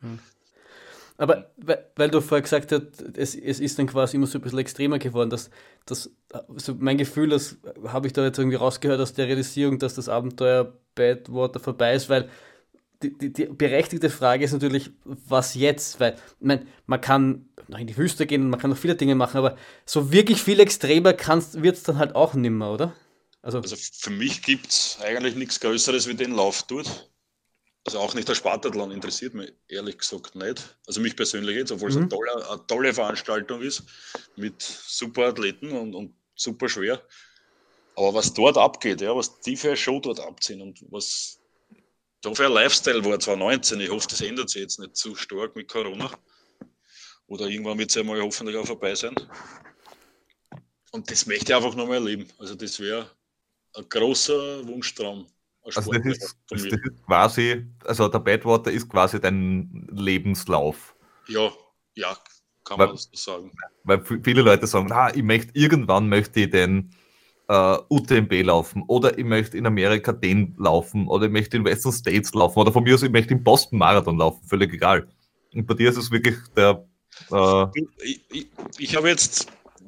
Aber weil, weil, du vorher gesagt hast, es, es ist dann quasi immer so ein bisschen extremer geworden, dass, dass also mein Gefühl, das habe ich da jetzt irgendwie rausgehört aus der Realisierung, dass das Abenteuer Badwater vorbei ist, weil die, die, die, berechtigte Frage ist natürlich, was jetzt? Weil man, man kann noch in die Wüste gehen und man kann noch viele Dinge machen, aber so wirklich viel extremer wird es dann halt auch nimmer, oder? Also, also für mich gibt es eigentlich nichts Größeres wie den Lauf dort. Also auch nicht der Spartathlon interessiert mich ehrlich gesagt nicht. Also mich persönlich jetzt, obwohl mhm. es eine tolle, eine tolle, Veranstaltung ist mit super Athleten und, und super schwer. Aber was dort abgeht, ja, was die für eine Show dort abziehen und was da für ein Lifestyle war 2019, ich hoffe, das ändert sich jetzt nicht zu stark mit Corona. Oder irgendwann wird es ja mal hoffentlich auch vorbei sein. Und das möchte ich einfach nochmal erleben. Also das wäre ein großer Wunschtraum. Also das ist, das ist, quasi, also der Badwater ist quasi dein Lebenslauf. Ja, ja, kann weil, man so sagen. Weil viele Leute sagen, ah, ich möchte irgendwann möchte ich den äh, UTMB laufen oder ich möchte in Amerika den laufen oder ich möchte in Western States laufen oder von mir aus ich möchte in Boston Marathon laufen, völlig egal. Und bei dir ist es wirklich der. Äh ich, ich, ich habe jetzt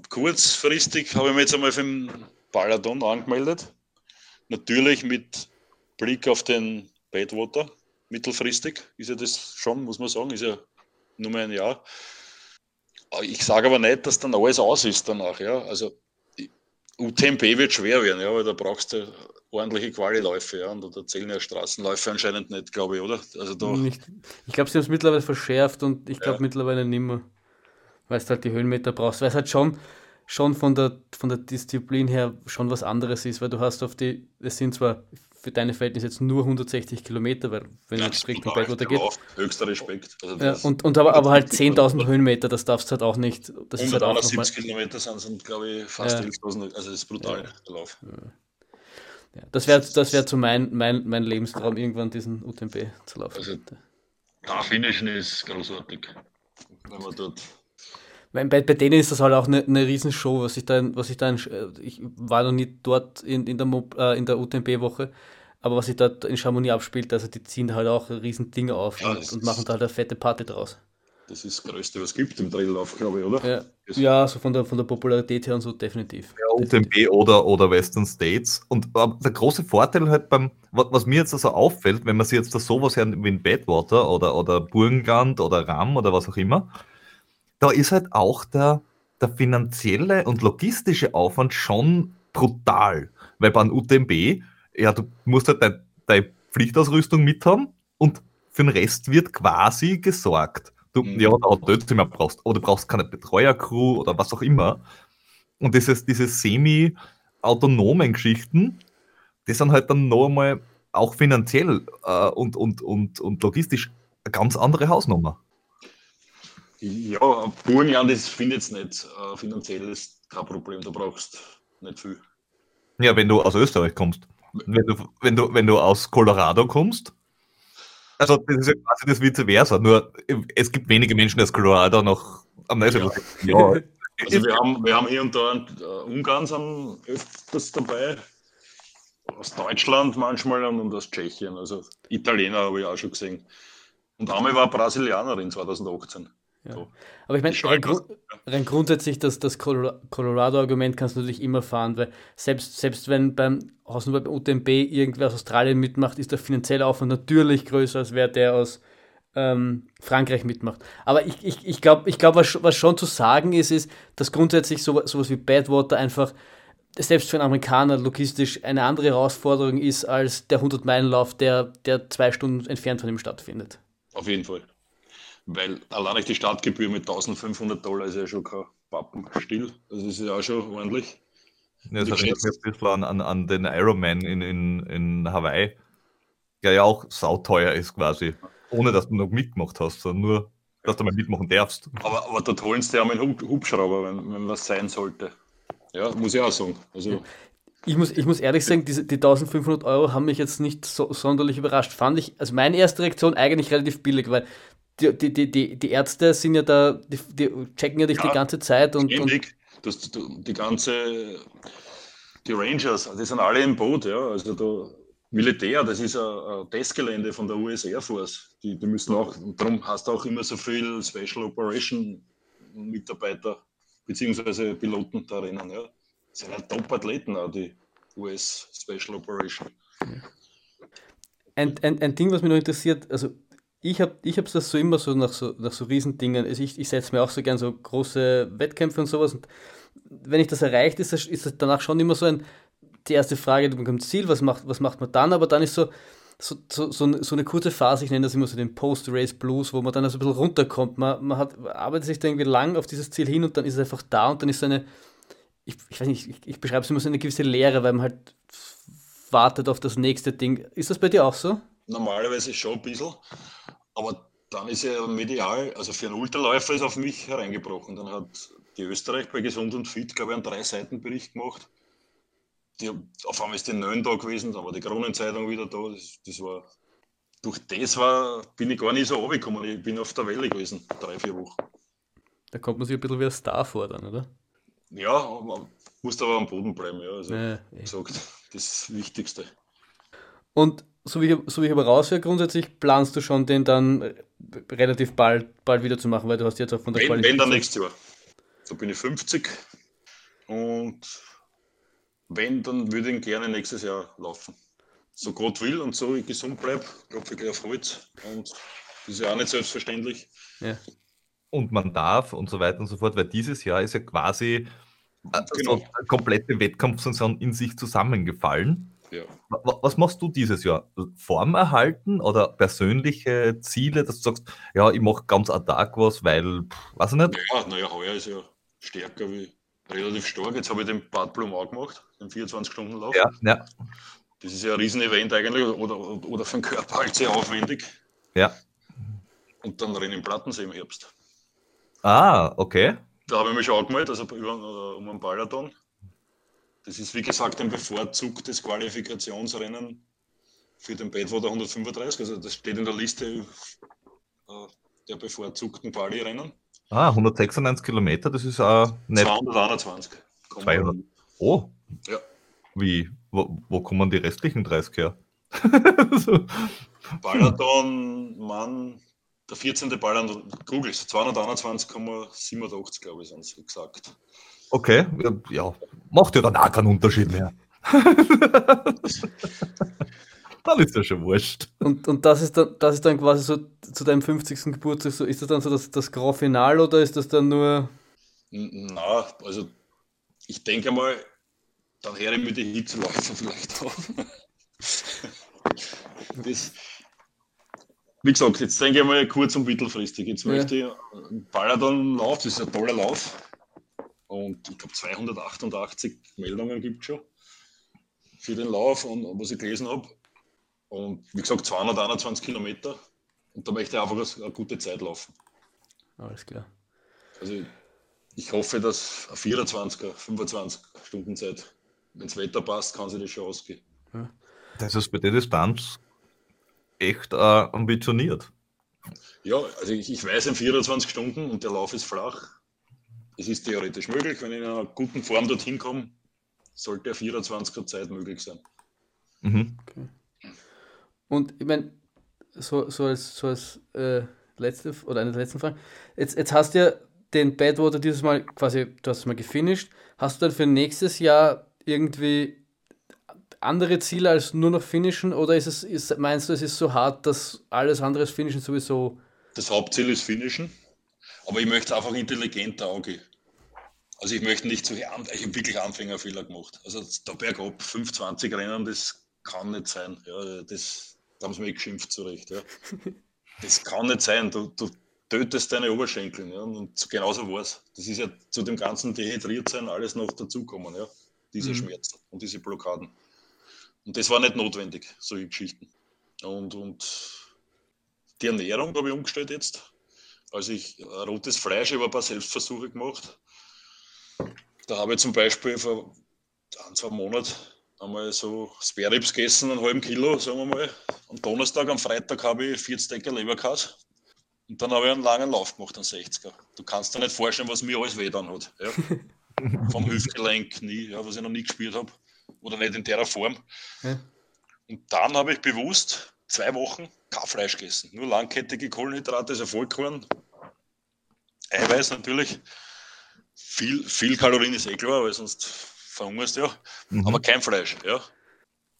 kurzfristig, habe ich mich jetzt einmal für den Balaton angemeldet. Natürlich mit Blick auf den Badwater, mittelfristig ist ja das schon, muss man sagen, ist ja nur mehr ein Jahr. Ich sage aber nicht, dass dann alles aus ist danach. Ja. Also UTMP wird schwer werden, ja, weil da brauchst du ordentliche Qualiläufe, ja, und da zählen ja Straßenläufe anscheinend nicht, glaube ich, oder? Also da nicht. Ich glaube, sie haben es mittlerweile verschärft und ich glaube ja. mittlerweile nicht mehr, weil du halt die Höhenmeter brauchst, weil es halt schon schon von der, von der Disziplin her schon was anderes ist, weil du hast auf die, es sind zwar für deine Verhältnisse jetzt nur 160 Kilometer, weil wenn ja, jetzt Richtung Berg runtergeht. Höchster Respekt. Also ja, und, und aber, aber halt 10.000 Höhenmeter, das darfst du halt auch nicht. Das 170 ist halt Kilometer sind, sind glaube ich, fast ja. 11.000, also das ist brutal, ja. der Lauf. Ja. Das wäre das wär zu mein, mein, mein Lebenstraum, irgendwann diesen UTMB zu laufen. Also, da finishen ist großartig, wenn man dort bei, bei denen ist das halt auch eine, eine Riesenshow, was ich da, was ich da, ich war noch nie dort in, in der, äh, der UTMB-Woche, aber was sich dort in Chamonix abspielt, also die ziehen halt auch riesen Dinge auf ja, und, und machen da halt eine fette Party draus. Das ist das Größte, was es gibt im Traillauf, glaube ich, oder? Ja, ja so von der, von der Popularität her und so definitiv. Ja, UTMB oder, oder Western States. Und äh, der große Vorteil halt beim, was, was mir jetzt also auffällt, wenn man sich jetzt da sowas hört wie in Badwater oder, oder Burgenland oder Ram oder was auch immer, da ist halt auch der, der finanzielle und logistische Aufwand schon brutal. Weil beim UTMB, ja, du musst halt deine, deine Pflichtausrüstung mit haben und für den Rest wird quasi gesorgt. Du, mhm. ja, ein Hotelzimmer brauchst, oder du brauchst keine Betreuercrew oder was auch immer. Und dieses, diese semi-autonomen Geschichten, die sind halt dann noch einmal auch finanziell äh, und, und, und, und logistisch eine ganz andere Hausnummer. Ja, Burgenland das finde ich jetzt nicht. Äh, finanziell ist kein Problem, da brauchst nicht viel. Ja, wenn du aus Österreich kommst. Wenn du, wenn du, wenn du aus Colorado kommst, also das ist ja quasi das vice versa, nur es gibt wenige Menschen, die aus Colorado noch am Neuseeland ja. ja. [laughs] Also wir haben, wir haben hier und da uh, Ungarns am öfters dabei, aus Deutschland manchmal und aus Tschechien, also Italiener habe ich auch schon gesehen. Und einmal war Brasilianerin 2018. Ja. Aber ich meine, rein, grund, rein, grundsätzlich das, das Colorado-Argument kannst du natürlich immer fahren, weil selbst, selbst wenn beim Hausnummer beim UTMB irgendwer aus Australien mitmacht, ist der finanzielle Aufwand natürlich größer, als wer der aus ähm, Frankreich mitmacht. Aber ich, ich, ich glaube, ich glaub, was, was schon zu sagen ist, ist, dass grundsätzlich so, sowas wie Badwater einfach selbst für einen Amerikaner logistisch eine andere Herausforderung ist als der 100-Meilen-Lauf, der, der zwei Stunden entfernt von ihm stattfindet. Auf jeden Fall. Weil allein die Startgebühr mit 1500 Dollar ist ja schon kein Pappenstill. Also das ist ja auch schon ordentlich. Ja, das erinnert mich ein bisschen an, an, an den Ironman in, in, in Hawaii, der ja auch sauteuer ist quasi. Ohne dass du noch mitgemacht hast, sondern nur, dass du mal mitmachen darfst. Aber, aber dort holen sie ja mal einen Hubschrauber, wenn, wenn was sein sollte. Ja, muss ich auch sagen. Also, ich muss, ich muss ehrlich sagen, diese, die 1500 Euro haben mich jetzt nicht so sonderlich überrascht. Fand ich, also meine erste Reaktion eigentlich relativ billig, weil die, die, die, die Ärzte sind ja da, die, die checken ja dich ja, die ganze Zeit und. und das, die ganze, die Rangers, die sind alle im Boot, ja. Also da, Militär, das ist ein, Testgelände von der US Air Force. Die, die müssen auch, darum hast du auch immer so viel Special Operation Mitarbeiter beziehungsweise Piloten da rennen. Ja. Das sind halt Top-Athleten, auch die US Special Operation. Ein, ein, ein Ding, was mich noch interessiert, also ich habe ich das so immer so nach so, nach so Riesendingen. Also ich, ich setze mir auch so gern so große Wettkämpfe und sowas. Und wenn ich das erreicht, ist das, ist das danach schon immer so ein, die erste Frage, du bekommst Ziel, was macht, was macht man dann? Aber dann ist so, so, so, so, so eine kurze Phase, ich nenne das immer so den Post-Race Blues, wo man dann also ein bisschen runterkommt. Man, man hat, arbeitet sich da irgendwie lang auf dieses Ziel hin und dann ist es einfach da und dann ist so eine, ich, ich weiß nicht, ich, ich beschreibe es immer so eine gewisse Leere, weil man halt wartet auf das nächste Ding. Ist das bei dir auch so? Normalerweise schon ein bisschen, aber dann ist ja medial, also für einen Ultraläufer ist auf mich hereingebrochen. Dann hat die Österreich bei Gesund und Fit, glaube ich, einen drei Seiten Bericht gemacht die, auf einmal ist die Nön da gewesen, dann war die Kronenzeitung wieder da. Das, das war, durch das war, bin ich gar nicht so runtergekommen. Ich bin auf der Welle gewesen, drei, vier Wochen. Da kommt man sich ein bisschen wie ein Star vor dann, oder? Ja, man muss aber am Boden bleiben, ja. Also, ja, wie gesagt, das Wichtigste. Und so wie, ich, so wie ich aber raushöre, grundsätzlich planst du schon, den dann relativ bald, bald wieder zu machen, weil du hast jetzt auch von der wenn, Qualität... Wenn, dann nächstes Jahr. So bin ich 50 und wenn, dann würde ich ihn gerne nächstes Jahr laufen. So Gott will und so ich gesund bleibe, klopfe ich auf Holz. Und das ist ja auch nicht selbstverständlich. Ja. Und man darf und so weiter und so fort, weil dieses Jahr ist ja quasi äh, genau. so eine komplette Wettkampfsaison in sich zusammengefallen. Ja. Was machst du dieses Jahr? Form erhalten oder persönliche Ziele, dass du sagst, ja, ich mache ganz ad was, weil, weiß ich nicht? Ja, naja, heuer ist ja stärker wie relativ stark. Jetzt habe ich den Bad Blum auch gemacht, den 24-Stunden-Lauf. Ja, ja. Das ist ja ein Riesenevent eigentlich oder, oder für den Körper halt sehr aufwendig. Ja. Und dann renne ich im Plattensee im Herbst. Ah, okay. Da habe ich mich auch angemeldet, also über, um einen Balaton. Das ist wie gesagt ein bevorzugtes Qualifikationsrennen für den Badwater 135. Also das steht in der Liste äh, der bevorzugten Quali-Rennen. Ah, 196 Kilometer, das ist auch nicht. 221. 200. Oh. Ja. Wie? Wo, wo kommen die restlichen 30 her? so. [laughs] Balaton, Mann, der 14. Balaton, Google, 221,87, glaube ich, sie gesagt. Okay, ja, macht ja dann auch keinen Unterschied mehr. [laughs] dann ist ja schon wurscht. Und, und das, ist dann, das ist dann quasi so zu deinem 50. Geburtstag, so, ist das dann so das, das Grand Final oder ist das dann nur. Na, also ich denke mal, dann höre ich mir die Hitzeläufer vielleicht auf. [laughs] das, wie gesagt, jetzt denke ich mal kurz- und mittelfristig. Jetzt ja. möchte ich einen Balaton-Lauf, das ist ein toller Lauf. Und ich glaube, 288 Meldungen gibt es schon für den Lauf und was ich gelesen habe. Und wie gesagt, 221 Kilometer. Und da möchte ich einfach eine gute Zeit laufen. Alles klar. Also ich hoffe, dass eine 24er, 25 Stunden Zeit, wenn das Wetter passt, kann sich das schon ausgehen. Das ist bei der Distanz echt äh, ambitioniert. Ja, also ich, ich weiß in 24 Stunden und der Lauf ist flach. Es ist theoretisch möglich, wenn ich in einer guten Form dorthin komme, sollte eine 24er Zeit möglich sein. Mhm. Okay. Und ich meine, so, so als, so als äh, letzte oder eine der letzten Fragen, jetzt, jetzt hast du ja den Badwater dieses Mal quasi, du hast es mal gefinisht. Hast du dann für nächstes Jahr irgendwie andere Ziele als nur noch finishen oder ist es, ist, meinst du, es ist so hart, dass alles andere als finishen sowieso. Das Hauptziel ist finishen, aber ich möchte einfach intelligenter angehen. Also ich möchte nicht so, ich habe wirklich Anfängerfehler gemacht. Also da bergab 25 Rennen, das kann nicht sein. Ja, das, da haben sie mich geschimpft zurecht. Ja. [laughs] Das kann nicht sein. Du, du tötest deine Oberschenkel. Ja. Und genauso war es. Das ist ja zu dem ganzen Dehydriertsein alles noch dazukommen. Ja. Diese mhm. Schmerzen und diese Blockaden. Und das war nicht notwendig, solche Geschichten. Und, und die Ernährung habe ich umgestellt jetzt. Also ich rotes Fleisch, ich habe ein paar Selbstversuche gemacht. Da habe ich zum Beispiel vor ein, zwei Monaten einmal so Sperribs gegessen, einen halben Kilo, sagen wir mal. Am Donnerstag, am Freitag habe ich 40 Decker Leberkas. Und dann habe ich einen langen Lauf gemacht, einen 60er. Du kannst dir nicht vorstellen, was mir alles weh dann hat. Ja? [laughs] Vom Hüftgelenk, Knie, ja, was ich noch nie gespürt habe. Oder nicht in der Form. Ja. Und dann habe ich bewusst zwei Wochen kein Fleisch gegessen. Nur langkettige Kohlenhydrate, also Vollkorn. Eiweiß natürlich. Viel, viel Kalorien ist eh klar, weil sonst verhungerst ja, mhm. aber kein Fleisch. Ja.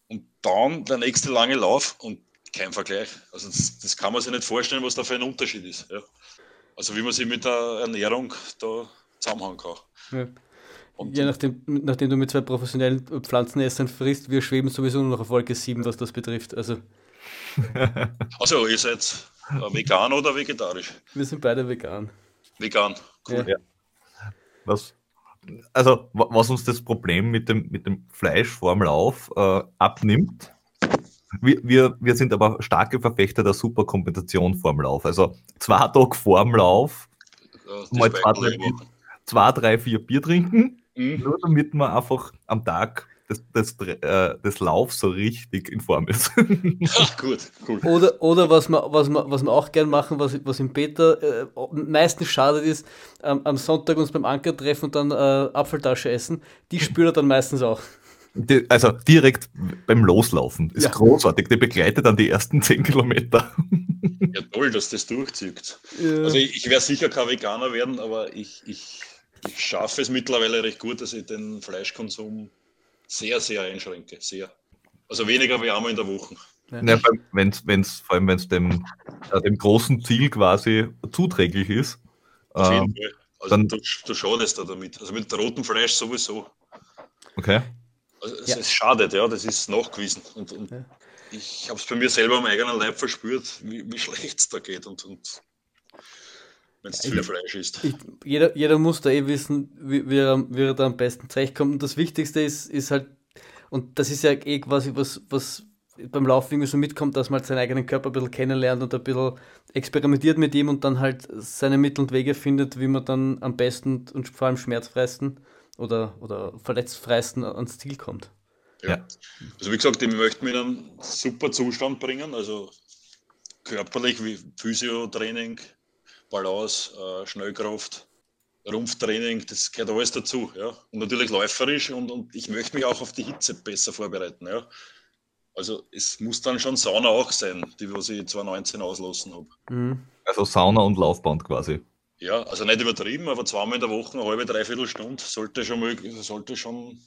Und dann der nächste lange Lauf und kein Vergleich. Also das, das, kann man sich nicht vorstellen, was da für ein Unterschied ist. Ja. Also wie man sich mit der Ernährung da zusammenhängen kann. Ja. Und ja, nachdem, nachdem du mit zwei professionellen Pflanzenessern frisst, wir schweben sowieso nur noch auf Wolke 7, was das betrifft. Also, also ihr seid vegan oder vegetarisch? Wir sind beide vegan. Vegan, cool. Ja. Was, also, was uns das Problem mit dem, mit dem Fleisch vorm Lauf äh, abnimmt, wir, wir, wir sind aber starke Verfechter der Superkompensation vorm Lauf. Also zwei Tage vorm Lauf mal zwei drei, Bier, zwei, drei, vier Bier trinken, mhm. nur damit man einfach am Tag des, des, äh, des Laufs so richtig in Form ist. Ach, [laughs] [laughs] gut, cool. Oder, oder was wir, was wir, was wir auch gern machen, was, was im Beta äh, meistens schadet ist, ähm, am Sonntag uns beim Anker treffen und dann äh, Apfeltasche essen. Die spürt er dann meistens auch. Die, also direkt beim Loslaufen. Ist ja. großartig. Der begleitet dann die ersten 10 Kilometer. [laughs] Ja, toll, dass das durchzieht. Ja. Also ich, ich werde sicher kein Veganer werden, aber ich, ich, ich schaffe es mittlerweile recht gut, dass ich den Fleischkonsum sehr, sehr einschränke. Sehr. Also weniger wie einmal in der Woche. Ja. Ja, wenn's, wenn's, vor allem, wenn es dem, äh, dem großen Ziel quasi zuträglich ist. Auf jeden äh, Fall. Also dann, du, du schadest da damit. Also mit rotem Fleisch sowieso. Okay. Also es, ja. es schadet, ja, das ist nachgewiesen. Und, und ja. ich habe es bei mir selber am eigenen Leib verspürt, wie, wie schlecht es da geht. Und, und wenn es zu viel Fleisch ist. Ich, jeder, jeder muss da eh wissen, wie, wie, er, wie er da am besten zurechtkommt. Und das Wichtigste ist, ist halt, und das ist ja eh quasi was, was beim Laufen irgendwie so mitkommt, dass man halt seinen eigenen Körper ein bisschen kennenlernt und ein bisschen experimentiert mit ihm und dann halt seine Mittel und Wege findet, wie man dann am besten und vor allem schmerzfreisten oder, oder verletztfreisten ans Ziel kommt. Ja. Also wie gesagt, ich möchte mich in einen super Zustand bringen, also körperlich wie Physiotraining, Balance, äh, Schnellkraft, Rumpftraining, das gehört alles dazu. Ja. Und natürlich läuferisch und, und ich möchte mich auch auf die Hitze besser vorbereiten. Ja. Also es muss dann schon Sauna auch sein, die was ich 2019 auslassen habe. Mhm. Also Sauna und Laufband quasi. Ja, also nicht übertrieben, aber zweimal in der Woche, eine halbe, dreiviertel Stunde sollte schon, möglich, sollte schon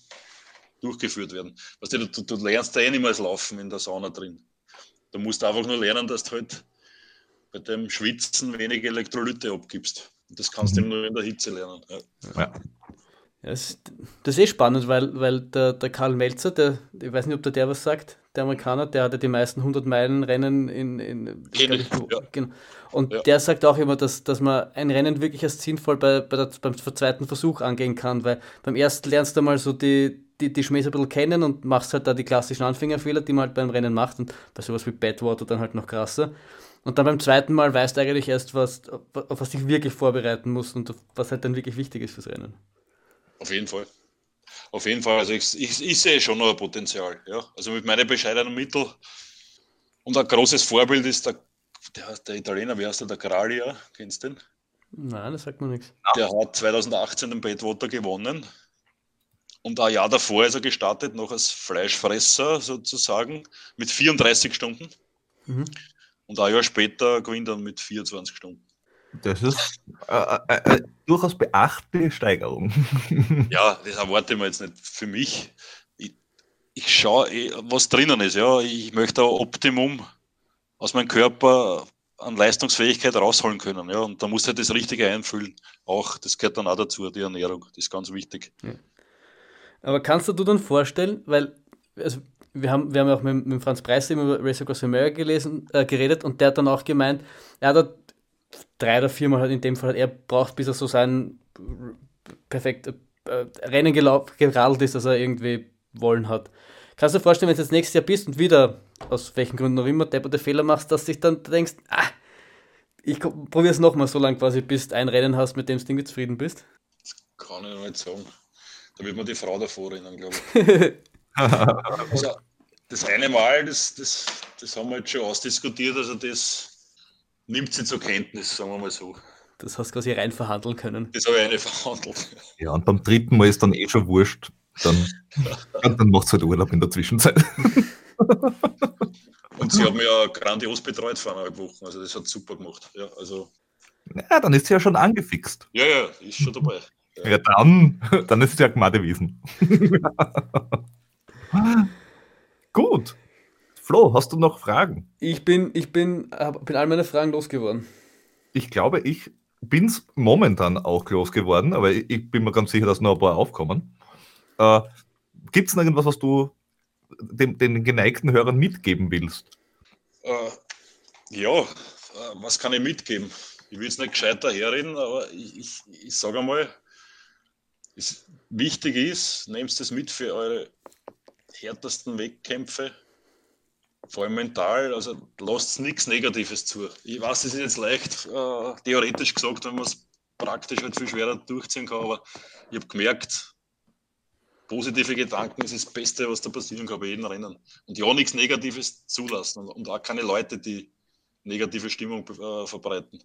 durchgeführt werden. Weißt du, du, du lernst ja eh nicht mehr Laufen in der Sauna drin. Du musst einfach nur lernen, dass du halt bei dem Schwitzen wenige Elektrolyte abgibst. Und das kannst du mhm. nur in der Hitze lernen. Ja. ja. Das, das, ist eh spannend, weil, weil der, der Karl Melzer, der, ich weiß nicht, ob der der was sagt, der Amerikaner, der hatte die meisten 100 Meilen Rennen in, in ich, ja. genau. Und ja. der sagt auch immer, dass, dass man ein Rennen wirklich als sinnvoll bei, bei der, beim zweiten Versuch angehen kann, weil beim ersten lernst du mal so die, die, die Schmähs ein bisschen kennen und machst halt da die klassischen Anfängerfehler, die man halt beim Rennen macht und bei sowas wie Badwater dann halt noch krasser. Und dann beim zweiten Mal weißt du eigentlich erst, was, auf was dich wirklich vorbereiten musst und was halt dann wirklich wichtig ist fürs Rennen. Auf jeden Fall. Auf jeden Fall. Also ich, ich, ich sehe schon noch ein Potenzial. Ja? Also mit meinen bescheidenen Mitteln. Und ein großes Vorbild ist der, der, der Italiener, wie heißt der, der Gralia, kennst du den? Nein, das sagt mir nichts. Der hat 2018 den Badwater gewonnen. Und ein Jahr davor ist er gestartet, noch als Fleischfresser sozusagen, mit 34 Stunden. Mhm. Und ein Jahr später gewinnt er mit 24 Stunden. Das ist äh, äh, äh, durchaus beachtliche Steigerung. [laughs] ja, das erwarte ich mir jetzt nicht für mich. Ich, ich schaue, eh, was drinnen ist. Ja. Ich möchte ein Optimum aus meinem Körper an Leistungsfähigkeit rausholen können. Ja. Und da muss halt das Richtige einfüllen. Auch, das gehört dann auch dazu, die Ernährung. Das ist ganz wichtig. Ja. Aber kannst du dir dann vorstellen, weil also wir haben, wir haben auch mit, mit Franz Preis über Race Across America gelesen, äh, geredet und der hat dann auch gemeint, er hat drei oder viermal halt in dem Fall, er braucht, bis er so sein perfekt äh, Rennen geradelt ist, dass er irgendwie wollen hat. Kannst du dir vorstellen, wenn du jetzt nächstes Jahr bist und wieder, aus welchen Gründen noch immer, depperte Fehler machst, dass du dich dann denkst, ah, ich probiere es nochmal so lange quasi, bis du ein Rennen hast, mit dem du zufrieden bist? Das kann ich noch nicht sagen. Da wird man die Frau davor rennen, glaube ich. [laughs] [laughs] also, das eine Mal, das, das, das haben wir jetzt schon ausdiskutiert, also das nimmt sie zur Kenntnis, sagen wir mal so. Das hast du quasi rein verhandeln können. Das habe ich eine verhandelt. Ja, und beim dritten Mal ist dann eh schon wurscht. Dann, [laughs] dann macht es halt Urlaub in der Zwischenzeit. Und sie haben mich ja grandios betreut vor eineinhalb Wochen. Also das hat super gemacht. Ja, also. Ja, dann ist sie ja schon angefixt. Ja, ja, ist schon dabei. Ja, ja dann, dann ist es ja Gmadewesen. [laughs] Gut. Flo, hast du noch Fragen? Ich bin, ich bin, hab, bin all meine Fragen losgeworden. Ich glaube, ich bin es momentan auch losgeworden, aber ich, ich, bin mir ganz sicher, dass noch ein paar aufkommen. Äh, Gibt es noch irgendwas, was du dem, den geneigten Hörern mitgeben willst? Äh, ja, äh, was kann ich mitgeben? Ich will jetzt nicht gescheiter herreden, aber ich, ich, ich sage einmal, es wichtig ist, nehmt es mit für eure härtesten Wettkämpfe, vor allem mental, also lasst nichts Negatives zu. Ich weiß, es ist jetzt leicht äh, theoretisch gesagt, wenn man es praktisch halt viel schwerer durchziehen kann, aber ich habe gemerkt, positive Gedanken ist das Beste, was da passieren kann bei jedem Rennen. Und ja, nichts Negatives zulassen und, und auch keine Leute, die negative Stimmung äh, verbreiten.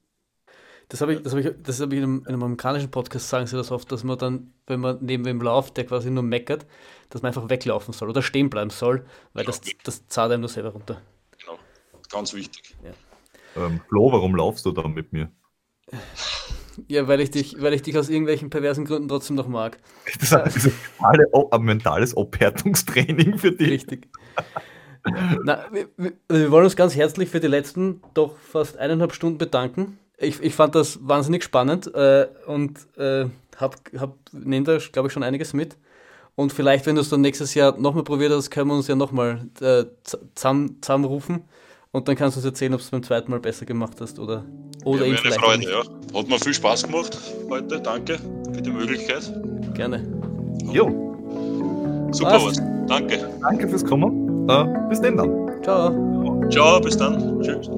Das habe ich, das hab ich, das hab ich in, einem, in einem amerikanischen Podcast sagen sie das oft, dass man dann, wenn man neben wem läuft, der quasi nur meckert, dass man einfach weglaufen soll oder stehen bleiben soll, weil genau. das, das zahlt einem nur selber runter. Genau, ganz wichtig. Ja. Ähm, Flo, warum laufst du dann mit mir? Ja, weil ich dich, weil ich dich aus irgendwelchen perversen Gründen trotzdem noch mag. [laughs] Das ist ein mentales Abhärtungstraining für dich. Richtig. Na, wir, wir, wollen uns ganz herzlich für die letzten doch fast eineinhalb Stunden bedanken ich, ich fand das wahnsinnig spannend äh, und äh, hab, hab, nehme da, glaube ich, schon einiges mit. Und vielleicht, wenn du es dann nächstes Jahr nochmal probiert hast, können wir uns ja nochmal äh, zusammen, zusammenrufen und dann kannst du uns erzählen, ob du es beim zweiten Mal besser gemacht hast oder, oder ja, eben vielleicht. Freude, ja. Hat mir viel Spaß gemacht heute. Danke für die Möglichkeit. Gerne. Jo. Super, was. Danke. Danke fürs Kommen. Uh, bis dann dann. Ciao. Ciao, bis dann. Tschüss.